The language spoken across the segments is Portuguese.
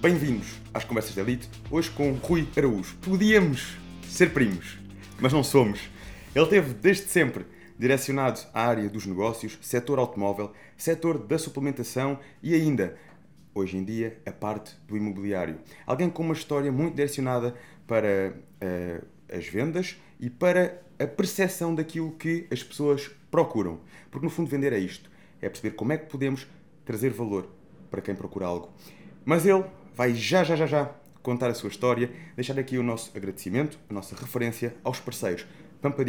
Bem-vindos às Conversas de Elite, hoje com Rui Araújo. Podíamos ser primos, mas não somos. Ele teve desde sempre direcionado à área dos negócios, setor automóvel, setor da suplementação e ainda, hoje em dia, a parte do imobiliário. Alguém com uma história muito direcionada para uh, as vendas e para a percepção daquilo que as pessoas procuram. Porque no fundo vender é isto, é perceber como é que podemos trazer valor para quem procura algo. Mas ele vai já, já, já, já contar a sua história, deixar aqui o nosso agradecimento, a nossa referência aos parceiros. Pampa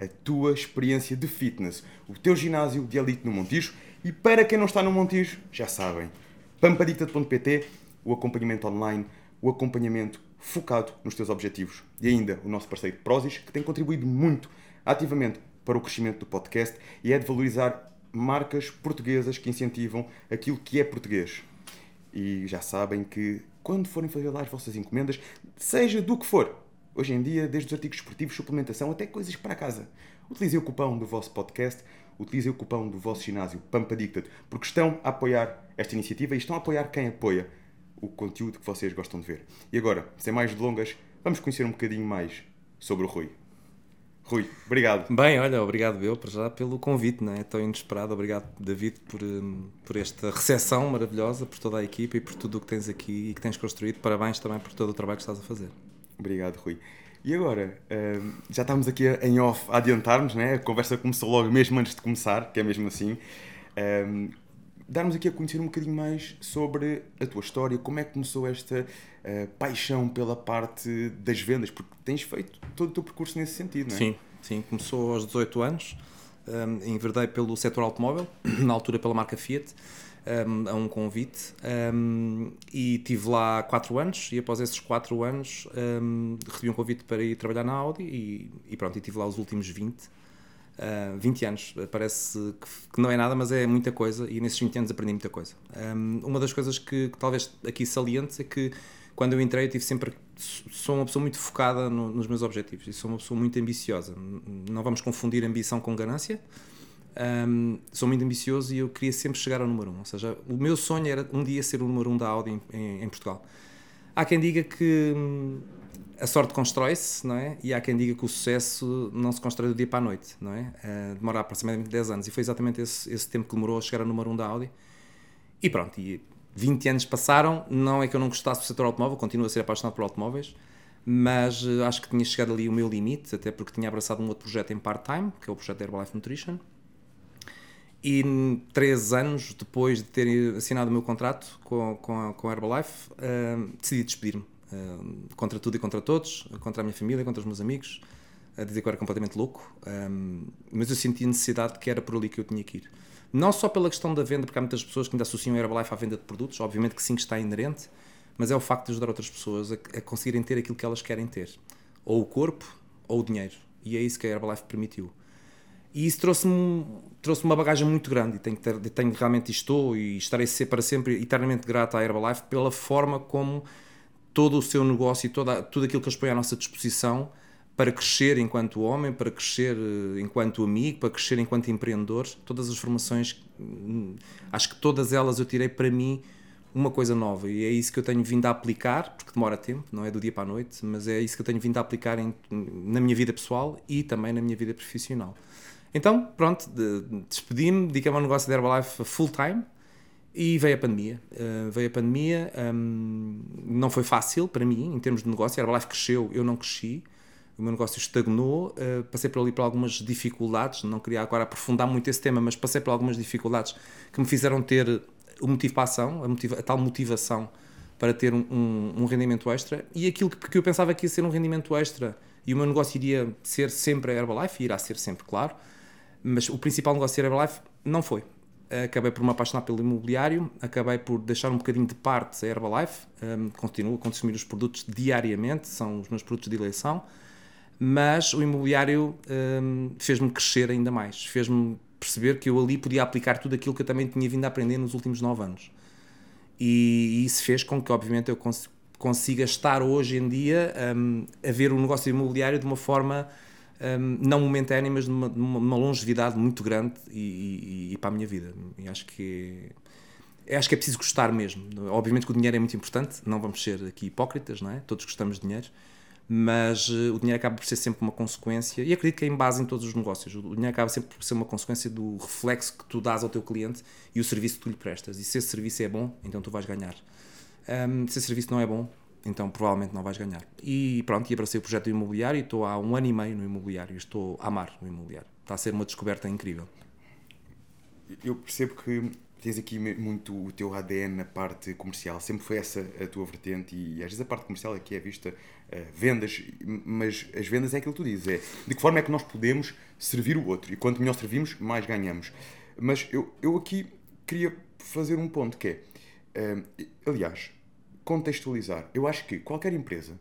a tua experiência de fitness, o teu ginásio de elite no Montijo e para quem não está no Montijo, já sabem, pampadicted.pt, o acompanhamento online, o acompanhamento focado nos teus objetivos. E ainda o nosso parceiro Prozis, que tem contribuído muito ativamente para o crescimento do podcast e é de valorizar marcas portuguesas que incentivam aquilo que é português. E já sabem que quando forem fazer lá as vossas encomendas, seja do que for, hoje em dia, desde os artigos esportivos, suplementação, até coisas para casa, utilizem o cupão do vosso podcast, utilizem o cupão do vosso ginásio Pampa Dictat, porque estão a apoiar esta iniciativa e estão a apoiar quem apoia o conteúdo que vocês gostam de ver. E agora, sem mais delongas, vamos conhecer um bocadinho mais sobre o Rui. Rui, obrigado. Bem, olha, obrigado eu para já pelo convite, não é? Tão inesperado. Obrigado, David, por, hum, por esta recepção maravilhosa, por toda a equipa e por tudo o que tens aqui e que tens construído. Parabéns também por todo o trabalho que estás a fazer. Obrigado, Rui. E agora, hum, já estamos aqui em off a adiantarmos, né? A conversa começou logo mesmo antes de começar, que é mesmo assim. Darmos aqui a conhecer um bocadinho mais sobre a tua história, como é que começou esta uh, paixão pela parte das vendas, porque tens feito todo o teu percurso nesse sentido, não é? Sim, sim. Começou aos 18 anos, um, enverdei pelo setor automóvel, na altura pela marca Fiat, um, a um convite, um, e tive lá 4 anos, e após esses 4 anos recebi um convite para ir trabalhar na Audi, e, e pronto, e tive lá os últimos 20 Uh, ah, 20 anos, parece que, que, não é nada, mas é muita coisa e nesses 20 anos aprendi muita coisa. Um, uma das coisas que, que, talvez aqui saliente é que quando eu entrei eu tive sempre sou uma pessoa muito focada no, nos meus objetivos e sou uma pessoa muito ambiciosa. Não vamos confundir ambição com ganância. Um, sou muito ambicioso e eu queria sempre chegar ao número 1. Um. Ou seja, o meu sonho era um dia ser o número 1 um da Audi em, em, em Portugal. Há quem diga que a sorte constrói-se, não é? E há quem diga que o sucesso não se constrói do dia para a noite, não é? Uh, demora aproximadamente 10 anos. E foi exatamente esse, esse tempo que demorou a chegar ao número 1 um da Audi. E pronto, e 20 anos passaram. Não é que eu não gostasse do setor automóvel, continuo a ser apaixonado por automóveis, mas uh, acho que tinha chegado ali o meu limite, até porque tinha abraçado um outro projeto em part-time, que é o projeto Herbalife Nutrition. E três anos depois de ter assinado o meu contrato com, com, com a Herbalife, uh, decidi despedir-me contra tudo e contra todos, contra a minha família, contra os meus amigos, a dizer que eu era completamente louco, mas eu senti a necessidade de que era por ali que eu tinha que ir. Não só pela questão da venda, porque há muitas pessoas que ainda associam a Herbalife à venda de produtos, obviamente que sim que está inerente, mas é o facto de ajudar outras pessoas a, a conseguirem ter aquilo que elas querem ter, ou o corpo ou o dinheiro, e é isso que a Herbalife permitiu. E isso trouxe-me trouxe uma bagagem muito grande e tenho, ter, tenho realmente estou e estarei para sempre eternamente grato à Herbalife pela forma como todo o seu negócio e toda, tudo aquilo que eles põem à nossa disposição para crescer enquanto homem, para crescer eh, enquanto amigo, para crescer enquanto empreendedor. Todas as formações, hum, acho que todas elas eu tirei para mim uma coisa nova e é isso que eu tenho vindo a aplicar, porque demora tempo, não é do dia para a noite, mas é isso que eu tenho vindo a aplicar em, na minha vida pessoal e também na minha vida profissional. Então, pronto, de, despedi-me, dediquei-me ao negócio da Herbalife full time e veio a pandemia. Uh, veio a pandemia, um, não foi fácil para mim em termos de negócio. A Herbalife cresceu, eu não cresci. O meu negócio estagnou. Uh, passei por ali por algumas dificuldades. Não queria agora aprofundar muito esse tema, mas passei por algumas dificuldades que me fizeram ter o motivo para a ação, a, motiva a tal motivação para ter um, um, um, rendimento extra. E aquilo que, que eu pensava que ia ser um rendimento extra e o meu negócio iria ser sempre a Herbalife, irá ser sempre, claro. Mas o principal negócio da Herbalife não foi acabei por me apaixonar pelo imobiliário, acabei por deixar um bocadinho de parte a Herbalife, um, continuo a consumir os produtos diariamente, são os meus produtos de eleição, mas o imobiliário um, fez-me crescer ainda mais, fez-me perceber que eu ali podia aplicar tudo aquilo que eu também tinha vindo a aprender nos últimos nove anos. E, isso fez com que, obviamente, eu cons consiga estar hoje em dia um, a ver o negócio imobiliário de uma forma um, não momentânea, mas numa, numa longevidade muito grande e, e, e, para a minha vida. E acho que acho que é preciso gostar mesmo. Obviamente que o dinheiro é muito importante, não vamos ser aqui hipócritas, não é? Todos gostamos de dinheiro, mas uh, o dinheiro acaba por ser sempre uma consequência, e acredito que é em base em todos os negócios. O dinheiro acaba sempre por ser uma consequência do reflexo que tu dás ao teu cliente e o serviço que tu lhe prestas. E se esse serviço é bom, então tu vais ganhar. Um, se esse serviço não é bom, então provavelmente não vais ganhar. E pronto, e abracei o projeto imobiliário e estou há um ano e meio no imobiliário. Estou a amar o imobiliário. Está a ser uma descoberta incrível. Eu percebo que tens aqui muito o teu ADN na parte comercial, sempre foi essa a tua vertente e às vezes a parte comercial aqui é vista uh, vendas, mas as vendas é aquilo que tu dizes, é de que forma é que nós podemos servir o outro e quanto melhor servimos, mais ganhamos. Mas eu, eu aqui queria fazer um ponto que é, uh, aliás, contextualizar. Eu acho que qualquer empresa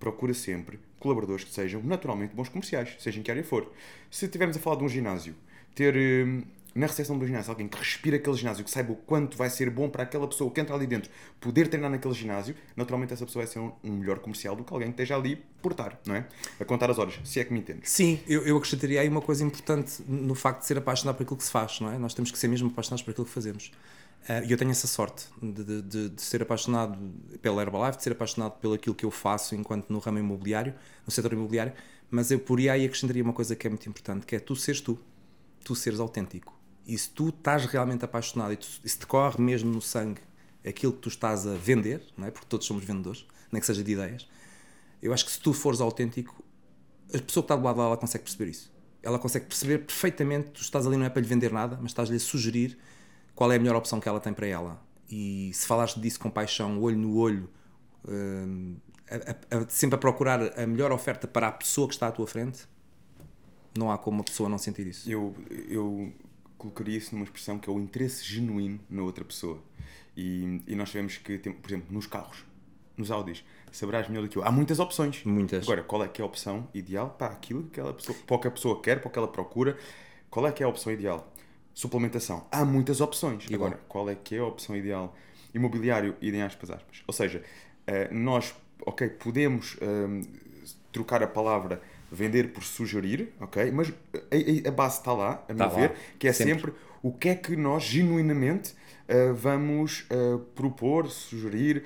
procura sempre colaboradores que sejam naturalmente bons comerciais, seja em que área for. Se estivermos a falar de um ginásio, ter hum, na recepção do ginásio alguém que respira aquele ginásio, que saiba o quanto vai ser bom para aquela pessoa que entra ali dentro poder treinar naquele ginásio, naturalmente essa pessoa vai ser um, um melhor comercial do que alguém que esteja ali por estar, não é? A contar as horas, se é que me entendes. Sim, eu, eu acrescentaria aí uma coisa importante no facto de ser apaixonado por aquilo que se faz, não é? Nós temos que ser mesmo apaixonados por aquilo que fazemos. Ah, e eu tenho essa sorte de, de, de, ser apaixonado pela Herbalife, de ser apaixonado pelo aquilo que eu faço enquanto no ramo imobiliário, no setor imobiliário, mas eu por aí acrescentaria uma coisa que é muito importante, que é tu seres tu, tu seres autêntico. E se tu estás realmente apaixonado e, tu, e se te corre mesmo no sangue aquilo que tu estás a vender, não é? porque todos somos vendedores, nem que seja de ideias, eu acho que se tu fores autêntico, a pessoa que está do lado dela consegue perceber isso. Ela consegue perceber perfeitamente, tu estás ali não é para lhe vender nada, mas estás-lhe a sugerir qual é a melhor opção que ela tem para ela. E se falaste disso com paixão, olho no olho, uh, a, a, sempre a procurar a melhor oferta para a pessoa que está à tua frente, não há como uma pessoa não sentir isso. Eu, eu colocaria isso numa expressão que é o interesse genuíno na outra pessoa. E, e nós sabemos que, por exemplo, nos carros, nos Audis, saberás melhor do que eu. Há muitas opções. Muitas. Agora, qual é que é a opção ideal para aquilo que aquela pessoa, para o que a pessoa quer, para o que ela procura? Qual é que é a opção ideal? Suplementação. Há muitas opções. Igual. Agora, qual é que é a opção ideal? Imobiliário, idem aspas, aspas. Ou seja, uh, nós, ok, podemos uh, trocar a palavra vender por sugerir, ok? Mas a, a base está lá, a meu tá ver, que é sempre. sempre. o que é que nós genuinamente uh, vamos propor, sugerir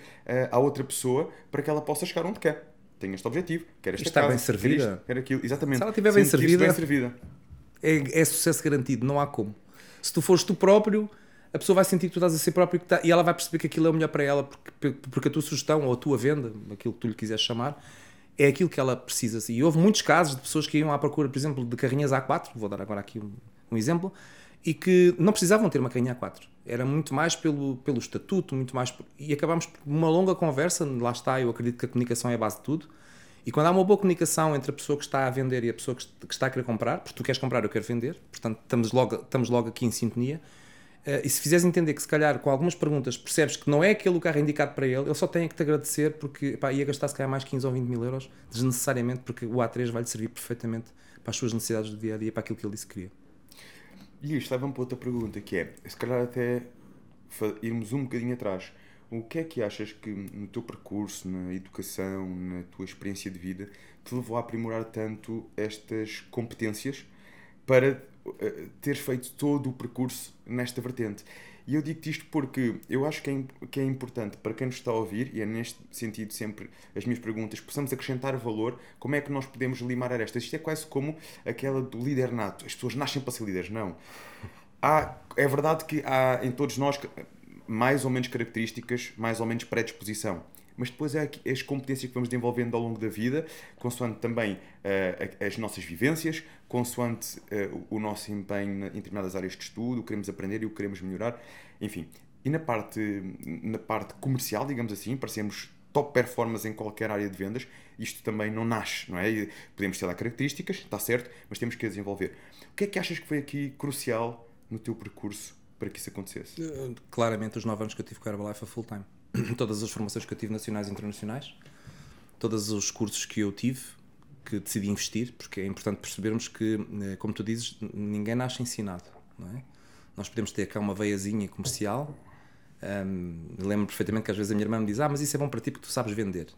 à outra pessoa para que ela possa chegar onde quer. Tem este objetivo, quer esta Está casa, bem servida. Quer, isto, quer aquilo. Exatamente. Se ela estiver bem servida, bem servida. É, é sucesso garantido, não há como se tu fores tu próprio, a pessoa vai sentir que tu estás a ser próprio e ela vai perceber que aquilo é o melhor para ela, porque, porque a tua sugestão ou a tua venda, aquilo que tu lhe quiseres chamar, é aquilo que ela precisa. E houve muitos casos de pessoas que iam à procura, por exemplo, de carrinhas A4, vou dar agora aqui um, um exemplo, e que não precisavam ter uma carrinha A4. Era muito mais pelo, pelo estatuto, muito mais. Por, e acabámos por uma longa conversa, lá está, eu acredito que a comunicação é a base de tudo. E quando há uma boa comunicação entre a pessoa que está a vender e a pessoa que está a querer comprar, porque tu queres comprar, eu quero vender, portanto estamos logo, estamos logo aqui em sintonia. Uh, e se fizeres entender que se calhar com algumas perguntas percebes que não é aquele carro indicado para ele, ele só tem que te agradecer porque ia gastar se calhar mais 15 ou 20 mil euros desnecessariamente porque o A3 vai-lhe servir perfeitamente para as suas necessidades do dia a dia, para aquilo que ele disse que queria. E isto leva-me para outra pergunta que é, se calhar até irmos um bocadinho atrás. O que é que achas que no teu percurso, na educação, na tua experiência de vida, te levou a aprimorar tanto estas competências para uh, teres feito todo o percurso nesta vertente? E eu digo-te isto porque eu acho que é, que é importante para quem nos está a ouvir, e é neste sentido sempre as minhas perguntas, possamos acrescentar valor, como é que nós podemos limar arestas? Isto é quase como aquela do líder nato. As pessoas nascem para ser líderes, não. Há, é verdade que há em todos nós mais ou menos características, mais ou menos predisposição. Mas depois é as competências que vamos desenvolvendo ao longo da vida, consoante também uh, as nossas vivências, consoante uh, o nosso empenho em determinadas áreas de estudo, o que queremos aprender e o que queremos melhorar, enfim. E na parte, na parte comercial, digamos assim, parecemos top performance em qualquer área de vendas, isto também não nasce, não é? Podemos ter lá características, está certo, mas temos que desenvolver. O que é que achas que foi aqui crucial no teu percurso para que isso acontecesse? Eh, claramente, os 9 anos que eu tive com a Herbalife a full time. Todas as formações que eu tive nacionais e internacionais, todos os cursos que eu tive, que decidi investir, porque é importante percebermos que, eh, como tu dizes, ninguém nasce ensinado, não é? Nós podemos ter cá uma veiazinha comercial. Um, lembro perfeitamente que às vezes a minha irmã me diz: Ah, mas isso é bom para ti porque tu sabes vender.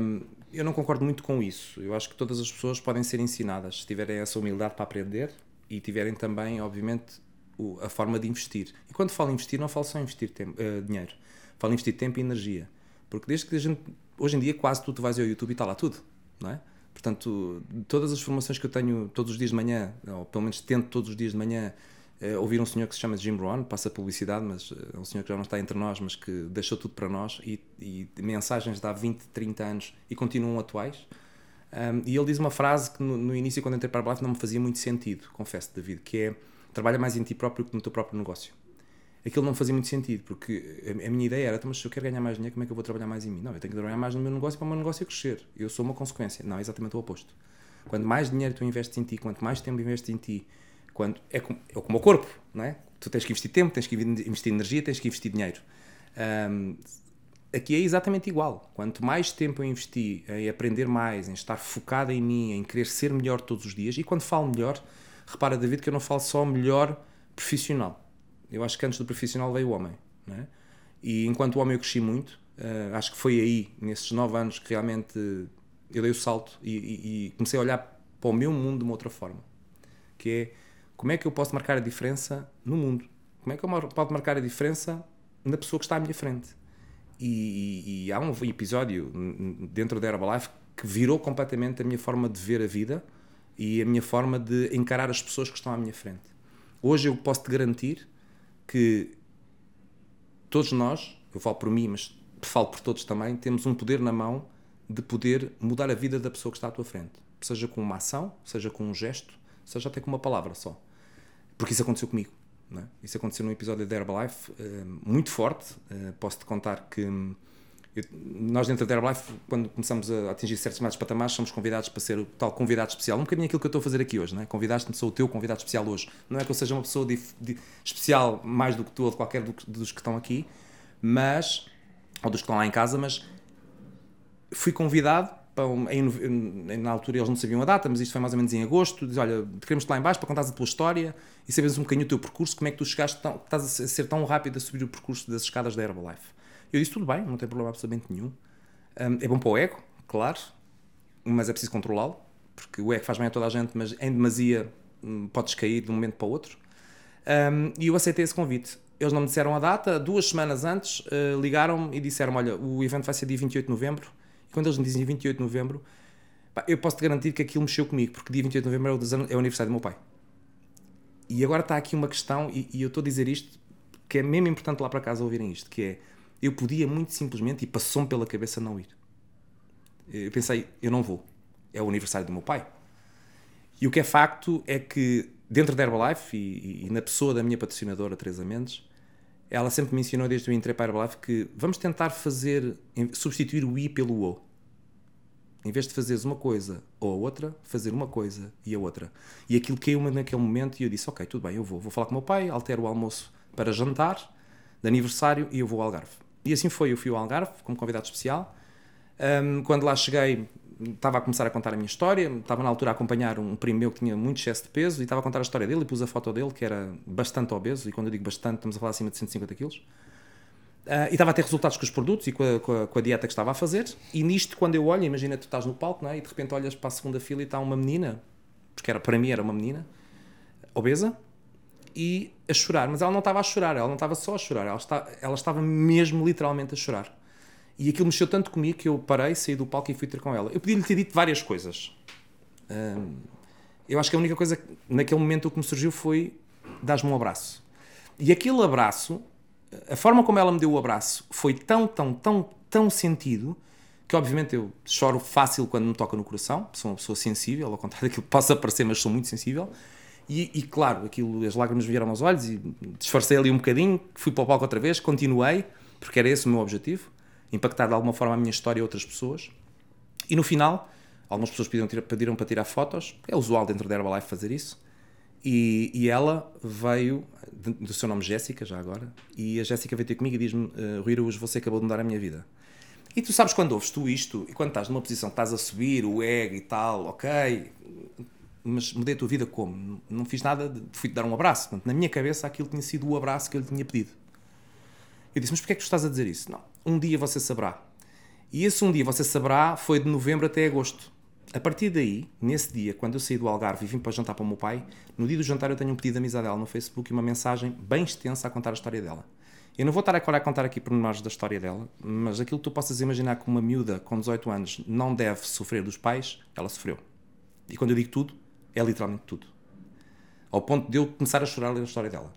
Um, eu não concordo muito com isso. Eu acho que todas as pessoas podem ser ensinadas se tiverem essa humildade para aprender e tiverem também, obviamente, o, a forma de investir. E quando falo investir, não falo só investir tempo, uh, dinheiro, falo investir tempo e energia. Porque desde que a gente, hoje em dia, quase tu, tu vais ao YouTube e está lá tudo, não é? Portanto, todas as formações que eu tenho todos os dias de manhã, ou pelo menos tento todos os dias de manhã, uh, ouvir um senhor que se chama Jim Rohn, passa publicidade, mas é um senhor que já não está entre nós, mas que deixou tudo para nós e, e mensagens de há 20, 30 anos e continuam atuais. Um, e ele diz uma frase que no, no início, quando entrei para a Herbalife, não me fazia muito sentido, confesso, David, que é trabalha mais em ti próprio que no teu próprio negócio. Aquilo não fazia muito sentido, porque a, minha ideia era, então, mas se eu quero ganhar mais dinheiro, como é que eu vou trabalhar mais em mim? Não, eu tenho que trabalhar mais no meu negócio para o meu negócio crescer. Eu sou uma consequência. Não, é exatamente o oposto. Quanto mais dinheiro tu investes em ti, quanto mais tempo investes em ti, quanto, é, como, é como o corpo, não é? Tu tens que investir tempo, tens que investir energia, tens que investir dinheiro. Um, aqui é exatamente igual. Quanto mais tempo eu investi em aprender mais, em estar focado em mim, em querer ser melhor todos os dias, e quando falo melhor, repara, David, que eu não falo só melhor profissional. Eu acho que antes do profissional veio o homem. Não é? E enquanto homem eu cresci muito, uh, acho que foi aí, nesses nove anos, que realmente eu dei o salto e, e, e comecei a olhar para o meu mundo de uma outra forma. Que é como é que eu posso marcar a diferença no mundo? Como é que eu posso marcar a diferença na pessoa que está à minha frente? E, e, há um episódio dentro da Herbalife que virou completamente a minha forma de ver a vida e a minha forma de encarar as pessoas que estão à minha frente. Hoje eu posso te garantir que todos nós, eu falo por mim, mas falo por todos também, temos um poder na mão de poder mudar a vida da pessoa que está à tua frente. Seja com uma ação, seja com um gesto, seja até com uma palavra só. Porque isso aconteceu comigo. É? Isso aconteceu num episódio da Herbalife uh, muito forte. Uh, Posso-te contar que hum, nós, dentro da Herbalife, quando começamos a atingir certos patamares, somos convidados para ser o tal convidado especial. Um bocadinho aquilo que eu estou a fazer aqui hoje. Não é? Convidaste-me, sou o teu convidado especial hoje. Não é que eu seja uma pessoa de, de, especial mais do que tu ou de qualquer do, dos que estão aqui, mas ou dos que estão lá em casa, mas fui convidado em, na altura eles não sabiam a data, mas isto foi mais ou menos em agosto. Diz: Olha, queremos-te lá embaixo para contares a tua história e saberes um bocadinho o teu percurso, como é que tu chegaste, tão, estás a ser tão rápido a subir o percurso das escadas da Herbalife. Eu disse: Tudo bem, não tem problema absolutamente nenhum. Um, é bom para o ego, claro, mas é preciso controlá-lo, porque o ego faz bem a toda a gente, mas em demasia hum, podes cair de um momento para o outro. Um, e eu aceitei esse convite. Eles não me disseram a data, duas semanas antes uh, ligaram-me e disseram: Olha, o evento vai ser dia 28 de novembro e quando eles me dizem 28 de novembro, pá, eu posso te garantir que aquilo mexeu comigo, porque dia 28 de novembro é o, é o aniversário do meu pai. E agora está aqui uma questão, e, e eu estou a dizer isto, que é mesmo importante lá para casa ouvirem isto, que é, eu podia muito simplesmente, e passou-me pela cabeça não ir. Eu pensei, eu não vou. É o aniversário do meu pai. E o que é facto é que dentro da Herbalife e, e, na pessoa da minha patrocinadora, Teresa Mendes, ela sempre me ensinou desde o entrei para a Herbalife que vamos tentar fazer, substituir o I pelo O. Em vez de fazeres uma coisa ou a outra, fazer uma coisa e a outra. E aquilo caiu-me naquele momento e eu disse, ok, tudo bem, eu vou. Vou falar com o meu pai, altero o almoço para jantar, de aniversário, e eu vou ao Algarve. E assim foi, eu fui ao Algarve como convidado especial. Um, quando lá cheguei, estava a começar a contar a minha história, estava na altura a acompanhar um primo meu que tinha muito excesso de peso e estava a contar a história dele e pus a foto dele, que era bastante obeso, e quando eu digo bastante, estamos a falar acima de 150 quilos. Uh, e estava a ter resultados com os produtos e com a, com, a, com a, dieta que estava a fazer. E nisto, quando eu olho, imagina tu estás no palco não é? e de repente olhas para a segunda fila e está uma menina, porque era, para mim era uma menina, obesa, e a chorar. Mas ela não estava a chorar, ela não estava só a chorar, ela, está, ela estava mesmo literalmente a chorar. E aquilo mexeu tanto comigo que eu parei, saí do palco e fui ter com ela. Eu podia-lhe ter dito várias coisas. Um, eu acho que a única coisa que naquele momento que me surgiu foi dar-me um abraço. E aquele abraço, a forma como ela me deu o abraço, foi tão, tão, tão, tão sentido que obviamente eu choro fácil quando me toca no coração, sou uma pessoa sensível, ao contrário daquilo que possa parecer, mas sou muito sensível. E, e, claro, aquilo, as lágrimas vieram aos olhos e disfarcei ali um bocadinho, fui para o palco outra vez, continuei, porque era esse o meu objetivo impactar de alguma forma a minha história e outras pessoas. E no final, algumas pessoas pediram, pediram para tirar fotos, é usual dentro da Herbalife fazer isso. E, e ela veio, do seu nome Jéssica, já agora, e a Jéssica veio ter comigo e diz-me: uh, Rui Araújo, você acabou de mudar a minha vida. E tu sabes quando ouves tu isto, e quando estás numa posição que estás a subir, o ego e tal, ok, mas mudei a tua vida como? Não fiz nada, fui-te dar um abraço. Portanto, na minha cabeça aquilo tinha sido o abraço que eu lhe tinha pedido. Eu disse, mas porquê é que tu estás a dizer isso? Não, um dia você saberá. E esse um dia você saberá foi de novembro até agosto. A partir daí, nesse dia, quando eu saí do Algarve e vim para jantar para o meu pai, no dia do jantar eu tenho um pedido de amizade dela no Facebook e uma mensagem bem extensa a contar a história dela. Eu não vou estar agora a contar aqui pormenores da história dela, mas aquilo que tu possas imaginar que uma miúda com 18 anos não deve sofrer dos pais, ela sofreu. E quando eu digo tudo, é literalmente tudo. Ao ponto de eu começar a chorar ler a história dela.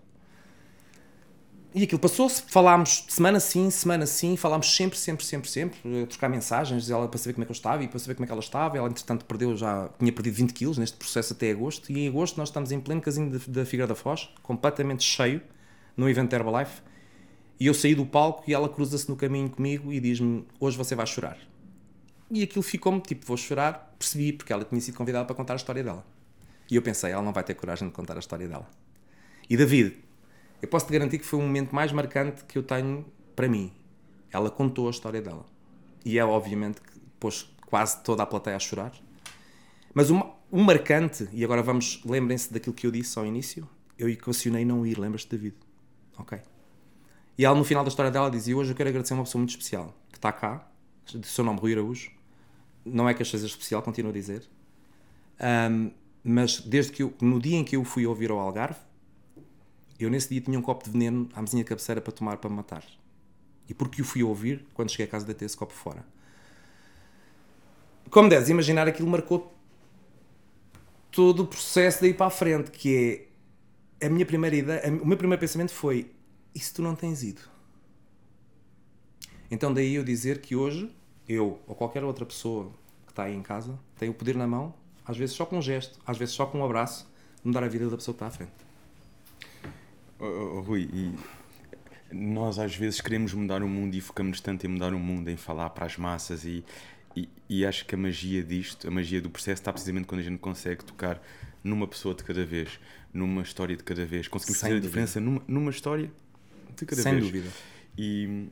E aquilo passou-se, falámos semana sim, semana sim, falámos sempre, sempre, sempre, sempre, a trocar mensagens, ela para saber como é que eu estava e para saber como é que ela estava. Ela, entretanto, perdeu já, tinha perdido 20 quilos neste processo até agosto, e em agosto nós estamos em pleno casinho da Figueira da Foz, completamente cheio, no evento Herbalife, e eu saí do palco e ela cruza-se no caminho comigo e diz-me: Hoje você vai chorar. E aquilo ficou-me tipo: Vou chorar. Percebi, porque ela tinha sido convidada para contar a história dela. E eu pensei: Ela não vai ter coragem de contar a história dela. E David, eu posso te garantir que foi o momento mais marcante que eu tenho para mim. Ela contou a história dela. E é obviamente que pôs quase toda a plateia a chorar. Mas o, um marcante, e agora vamos, lembrem-se daquilo que eu disse ao início, eu equacionei não ir, lembras-te, David? Ok. E ela, no final da história dela, dizia: Hoje eu quero agradecer uma pessoa muito especial que está cá, de seu nome Rui Araújo. Não é que a seja especial, continuo a dizer. Um, mas desde que eu, no dia em que eu fui ouvir ao Algarve, eu nesse dia tinha um copo de veneno à mesinha cabeceira para tomar para me matar. E porque o fui ouvir, quando cheguei a casa, deitei esse copo fora. Como deves imaginar, aquilo marcou todo o processo daí para a frente, que é a minha primeira ideia, o meu primeiro pensamento foi e se tu não tens ido? Então daí eu dizer que hoje, eu ou qualquer outra pessoa que está aí em casa, tem o poder na mão, às vezes só com um gesto, às vezes só com um abraço, mudar a vida da pessoa que está à frente. Oh, oh, Rui, e nós às vezes queremos mudar o mundo e focamos tanto em mudar o mundo, em falar para as massas e, e, e, acho que a magia disto, a magia do processo está precisamente quando a gente consegue tocar numa pessoa de cada vez, numa história de cada vez. Conseguimos Sem fazer dúvida. a diferença numa, numa história de cada Sem vez. dúvida. E,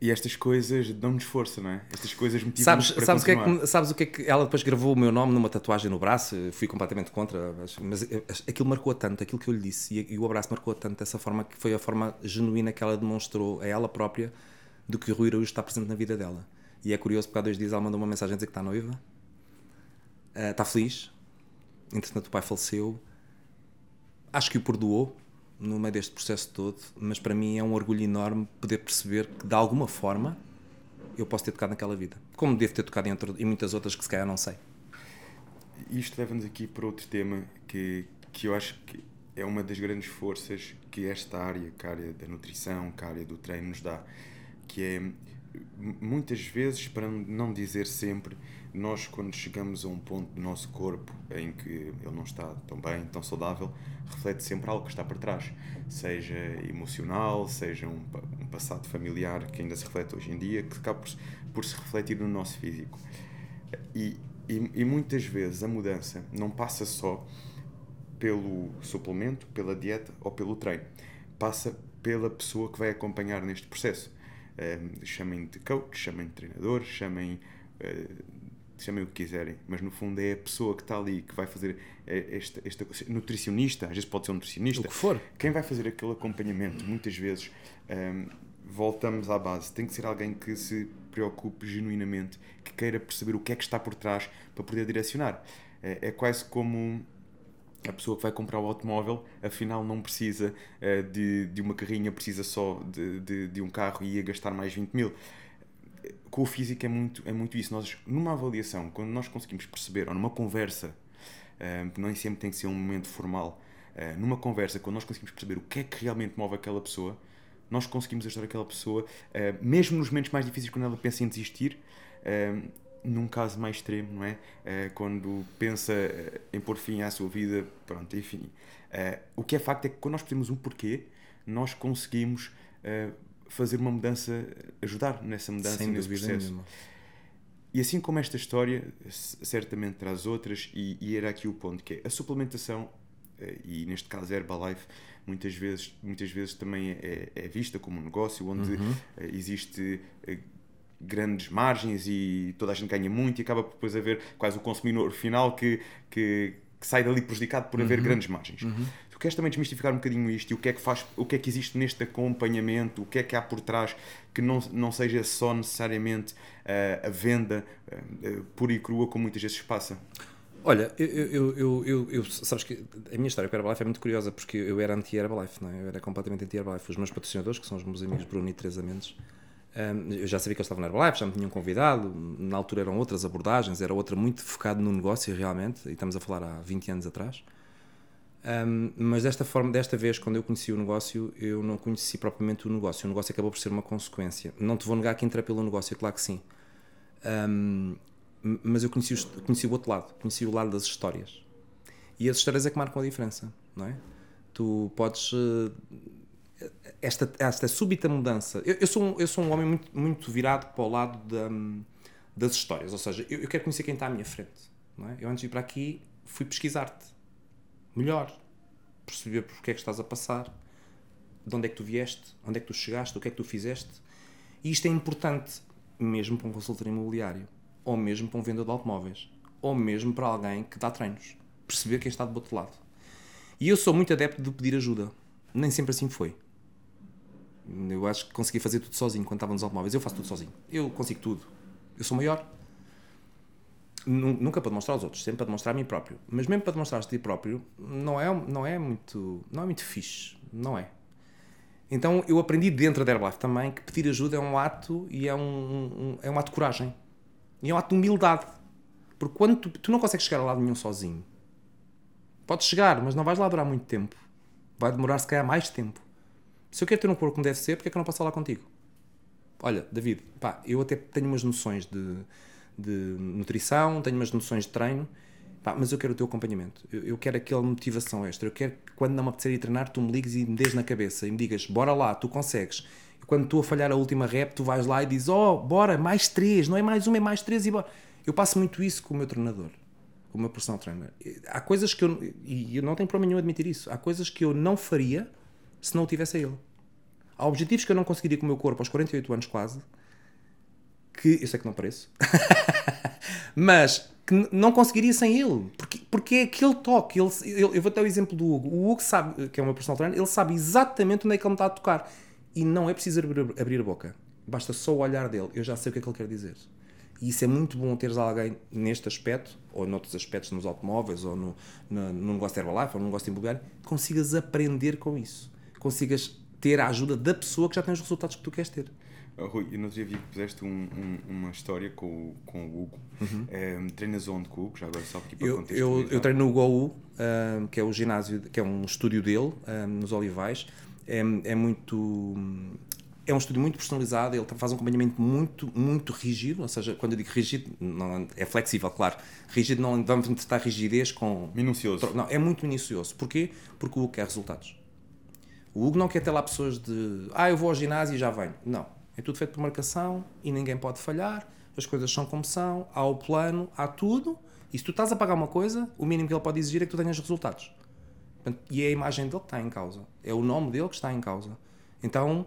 e estas coisas dão-nos força, não é? Estas coisas motivam sabes, para sabes o que, é que, sabes o que é que ela depois gravou o meu nome numa tatuagem no braço? Fui completamente contra, mas, mas aquilo marcou tanto, aquilo que eu lhe disse, e, e o abraço marcou tanto dessa forma que foi a forma genuína que ela demonstrou a ela própria do que o Rui Araújo está presente na vida dela. E é curioso porque há dois dias ela mandou uma mensagem a dizer que está noiva, uh, está feliz, entretanto o pai faleceu, acho que o perdoou no meio deste processo todo, mas para mim é um orgulho enorme poder perceber que de alguma forma eu posso ter tocado naquela vida, como devo ter tocado em, outro, em muitas outras que se calhar não sei. Isto leva-nos aqui para outro tema que, que eu acho que é uma das grandes forças que esta área, que a área da nutrição, que a área do treino nos dá, que é muitas vezes, para não dizer sempre, nós quando chegamos a um ponto do nosso corpo em que ele não está tão bem, tão saudável, reflete sempre algo que está por trás, seja emocional, seja um, um passado familiar que ainda se reflete hoje em dia, que acaba por, por se refletir no nosso físico. E, e, e muitas vezes a mudança não passa só pelo suplemento, pela dieta ou pelo treino, passa pela pessoa que vai acompanhar neste processo. Chamem de coach, chamem de treinador, chamem uh, chamem o que quiserem, mas no fundo é a pessoa que está ali, que vai fazer esta, esta nutricionista, às vezes pode ser um nutricionista, o que for. Quem vai fazer aquele acompanhamento, muitas vezes um, voltamos à base, tem que ser alguém que se preocupe genuinamente, que queira perceber o que é que está por trás para poder direcionar. É, é quase como a pessoa que vai comprar o automóvel, afinal não precisa uh, de, de uma carrinha, precisa só de, de, de um carro e ia gastar mais 20 mil com o físico é muito, é muito isso. Nós, numa avaliação, quando nós conseguimos perceber, ou numa conversa, uh, nem sempre tem que ser um momento formal, uh, numa conversa, quando nós conseguimos perceber o que é que realmente move aquela pessoa, nós conseguimos ajudar aquela pessoa, mesmo nos momentos mais difíceis, quando ela pensa em desistir, num caso mais extremo, não é? quando pensa em pôr fim à sua vida, pronto, enfim. o que é facto é que quando nós pedimos um porquê, nós conseguimos fazer uma mudança, ajudar nessa mudança, Sem nesse processo. Nenhuma. E assim como esta história, certamente traz outras, e, e, era aqui o ponto, que é a suplementação, eh, e neste caso a Herbalife, muitas vezes, muitas vezes também é, é vista como um negócio onde uhum. Eh, existe eh, grandes margens e toda a gente ganha muito e acaba por depois haver quase o consumidor final que, que, que sai dali prejudicado por haver uhum. grandes margens. Uhum. queres também desmistificar um bocadinho isto e o que é que faz, o que é que existe neste acompanhamento, o que é que há por trás que não, não seja só necessariamente uh, a venda uh, pura e crua como muitas vezes passa? Olha, eu, eu, eu, eu, eu sabes que a minha história com a Herbalife é muito curiosa porque eu era anti-Herbalife, não é? eu era completamente anti-Herbalife. Os meus patrocinadores, que são os meus amigos Bruno e Teresa Mendes, eu já sabia que eles estavam na Herbalife, já me tinham convidado. Na altura eram outras abordagens, era outra muito focada no negócio realmente, e estamos a falar há 20 anos atrás. Um, mas desta forma, desta vez, quando eu conheci o negócio, eu não conheci propriamente o negócio. O negócio acabou por ser uma consequência. Não te vou negar que entra pelo negócio, claro que sim. Um, mas eu conheci, o, conheci o outro lado, conheci o lado das histórias. E as histórias é que marcam a diferença, não é? Tu podes. Esta, esta súbita mudança. Eu, eu, sou, um, eu sou um homem muito, muito virado para o lado da, das histórias, ou seja, eu, eu quero conhecer quem está à minha frente. Não é? Eu antes de ir para aqui fui pesquisar-te melhor, perceber porque é que estás a passar, de onde é que tu vieste, onde é que tu chegaste, o que é que tu fizeste. E isto é importante, mesmo para um consultor imobiliário ou mesmo para um vendedor de automóveis, ou mesmo para alguém que dá treinos. Perceber quem está do outro lado. E eu sou muito adepto de pedir ajuda. Nem sempre assim foi. Eu acho que consegui fazer tudo sozinho quando estava nos automóveis. Eu faço tudo sozinho. Eu consigo tudo. Eu sou maior. Nunca para demonstrar aos outros, sempre para demonstrar a mim próprio. Mas mesmo para demonstrar a ti próprio, não é, não é muito não é muito fixe. Não é. Então eu aprendi dentro da Herbalife também que pedir ajuda é um ato e é um, um, é um ato de coragem. E é um ato de humildade. Porque quando tu, tu não consegues chegar a lado nenhum sozinho, podes chegar, mas não vais lá durar muito tempo. Vai demorar se calhar mais tempo. Se eu quero ter um corpo como deve ser, porque é que eu não posso falar contigo? Olha, David, pá, eu até tenho umas noções de, de nutrição, tenho umas noções de treino, pá, mas eu quero o teu acompanhamento. Eu, eu, quero aquela motivação extra. Eu quero que quando não me apetecer ir treinar, tu me ligues e me des na cabeça e me digas, bora lá, tu consegues quando estou a falhar a última rep, tu vais lá e dizes: Oh, bora, mais três, não é mais uma, é mais três e bora. Eu passo muito isso com o meu treinador, com o meu personal trainer. Há coisas que eu, e eu não tenho problema nenhum admitir isso, há coisas que eu não faria se não o tivesse a ele. Há objetivos que eu não conseguiria com o meu corpo aos 48 anos quase, que eu sei que não pareço, mas que não conseguiria sem ele, porque, porque é aquele toque. Ele, ele, eu vou dar o exemplo do Hugo. O Hugo sabe, que é meu personal trainer, ele sabe exatamente onde é que ele me está a tocar e não é preciso abrir a boca. Basta só o olhar dele. Eu já sei o que é que ele quer dizer. E isso é muito bom teres alguém neste aspecto, ou noutros aspectos, nos automóveis, ou no, no, no negócio de Herbalife, ou no negócio de imobiliário, consigas aprender com isso. Consigas ter a ajuda da pessoa que já tem os resultados que tu queres ter. Oh, Rui, eu não dia vi que puseste um, um, uma história com, com o Hugo. Uhum. Um, ehm, treinas onde com o Hugo? Já agora só aqui para eu, eu, eu treino no GoU, um, ehm, que é o ginásio, que é um estúdio dele, ehm, nos Olivais é, é muito é um estúdio muito personalizado, ele faz um acompanhamento muito, muito rígido, ou seja, quando eu digo rígido, não, é flexível, claro. Rígido não vamos tentar rigidez com... Minucioso. Não, é muito minucioso. Porquê? Porque o Hugo quer resultados. O Hugo não quer ter lá pessoas de, ah, eu vou ao ginásio e já venho. Não. É tudo feito por marcação e ninguém pode falhar, as coisas são como são, há o plano, há tudo, e se tu estás a pagar uma coisa, o mínimo que ele pode exigir é que tu tenhas resultados. E é a imagem dele que está em causa. É o nome dele que está em causa. Então,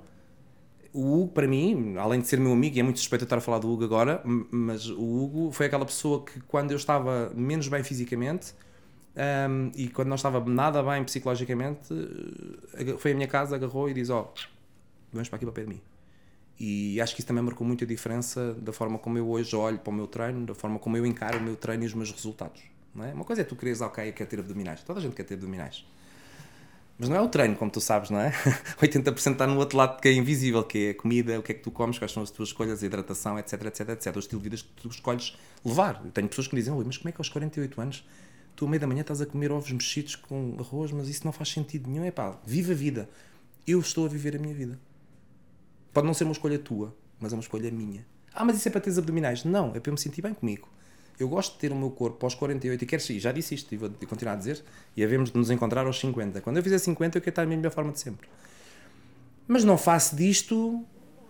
o Hugo, para mim, além de ser meu amigo, e é muito suspeito estar a falar do Hugo agora, mas o Hugo foi aquela pessoa que, quando eu estava menos bem fisicamente um, e quando não estava nada bem psicologicamente, eh, foi à minha casa, agarrou e disse: Ó, oh, vamos para aqui para pé de mim. E acho que isso também marcou muito a diferença da forma como eu hoje olho para o meu treino, da forma como eu encaro o meu treino e os meus resultados. Não é? Uma coisa é tu queres, ok, eu quero ter abdominais. Toda a gente quer ter abdominais. Mas não é o treino, como tu sabes, não é? 80% está no outro lado que é invisível, que é a comida, o que é que tu comes, quais são as tuas escolhas, a hidratação, etc, etc, etc. O estilo de vida que tu escolhes levar. Eu tenho pessoas que me dizem, mas como é que aos 48 anos tu, à meia da manhã, estás a comer ovos mexidos com arroz, mas isso não faz sentido nenhum. É pá, viva a vida. Eu estou a viver a minha vida. Pode não ser uma escolha tua, mas é uma escolha minha. Ah, mas isso é para teres abdominais. Não, é para eu me sentir bem comigo eu gosto de ter o meu corpo aos 48 e quero seguir, já disse isto e vou continuar a dizer, e havemos de nos encontrar aos 50. Quando eu fizer 50, eu quero estar na minha melhor forma de sempre. Mas não faço disto,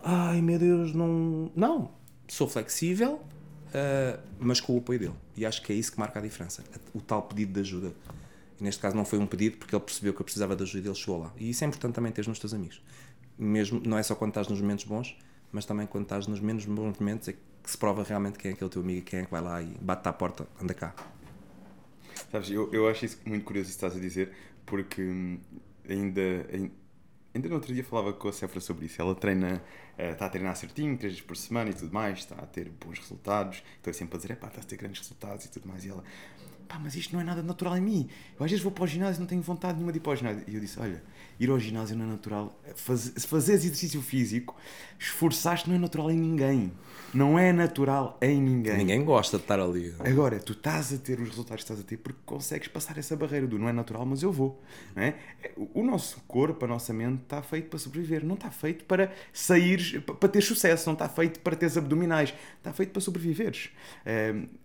ai meu Deus, não. Não, sou flexível, uh, mas com o apoio dele. E acho que é isso que marca a diferença, o tal pedido de ajuda. E neste caso não foi um pedido porque ele percebeu que eu precisava de ajuda e ele chegou lá. E isso é importante também ter nos teus amigos. Mesmo, não é só quando estás nos momentos bons, mas também quando estás nos menos bons momentos, é que se prova realmente quem é aquele teu amigo e quem é que vai lá e bate à porta, anda cá. Sabes, eu, eu acho isso muito curioso isso que estás a dizer, porque hum, ainda, ainda no outro dia falava com a Cefra sobre isso. Ela treina, está a treinar certinho, três vezes por semana e tudo mais, está a ter bons resultados. Estou sempre a dizer, pá, estás a ter grandes resultados e tudo mais. E ela, pá, mas isto não é nada natural em mim. Eu às vezes vou para o ginásio e não tenho vontade nenhuma de ir para o ginásio. E eu disse, olha, ir ao ginásio não é natural. Faz, fazer exercício físico, esforçar-te não é natural em ninguém. Não é natural em ninguém. Ninguém gosta de estar ali. Agora, tu estás a ter os resultados que estás a ter porque consegues passar essa barreira do não é natural, mas eu vou. Não é? O nosso corpo, a nossa mente está feito para sobreviver. Não está feito para sair, para ter sucesso. Não está feito para teres abdominais. Está feito para sobreviveres.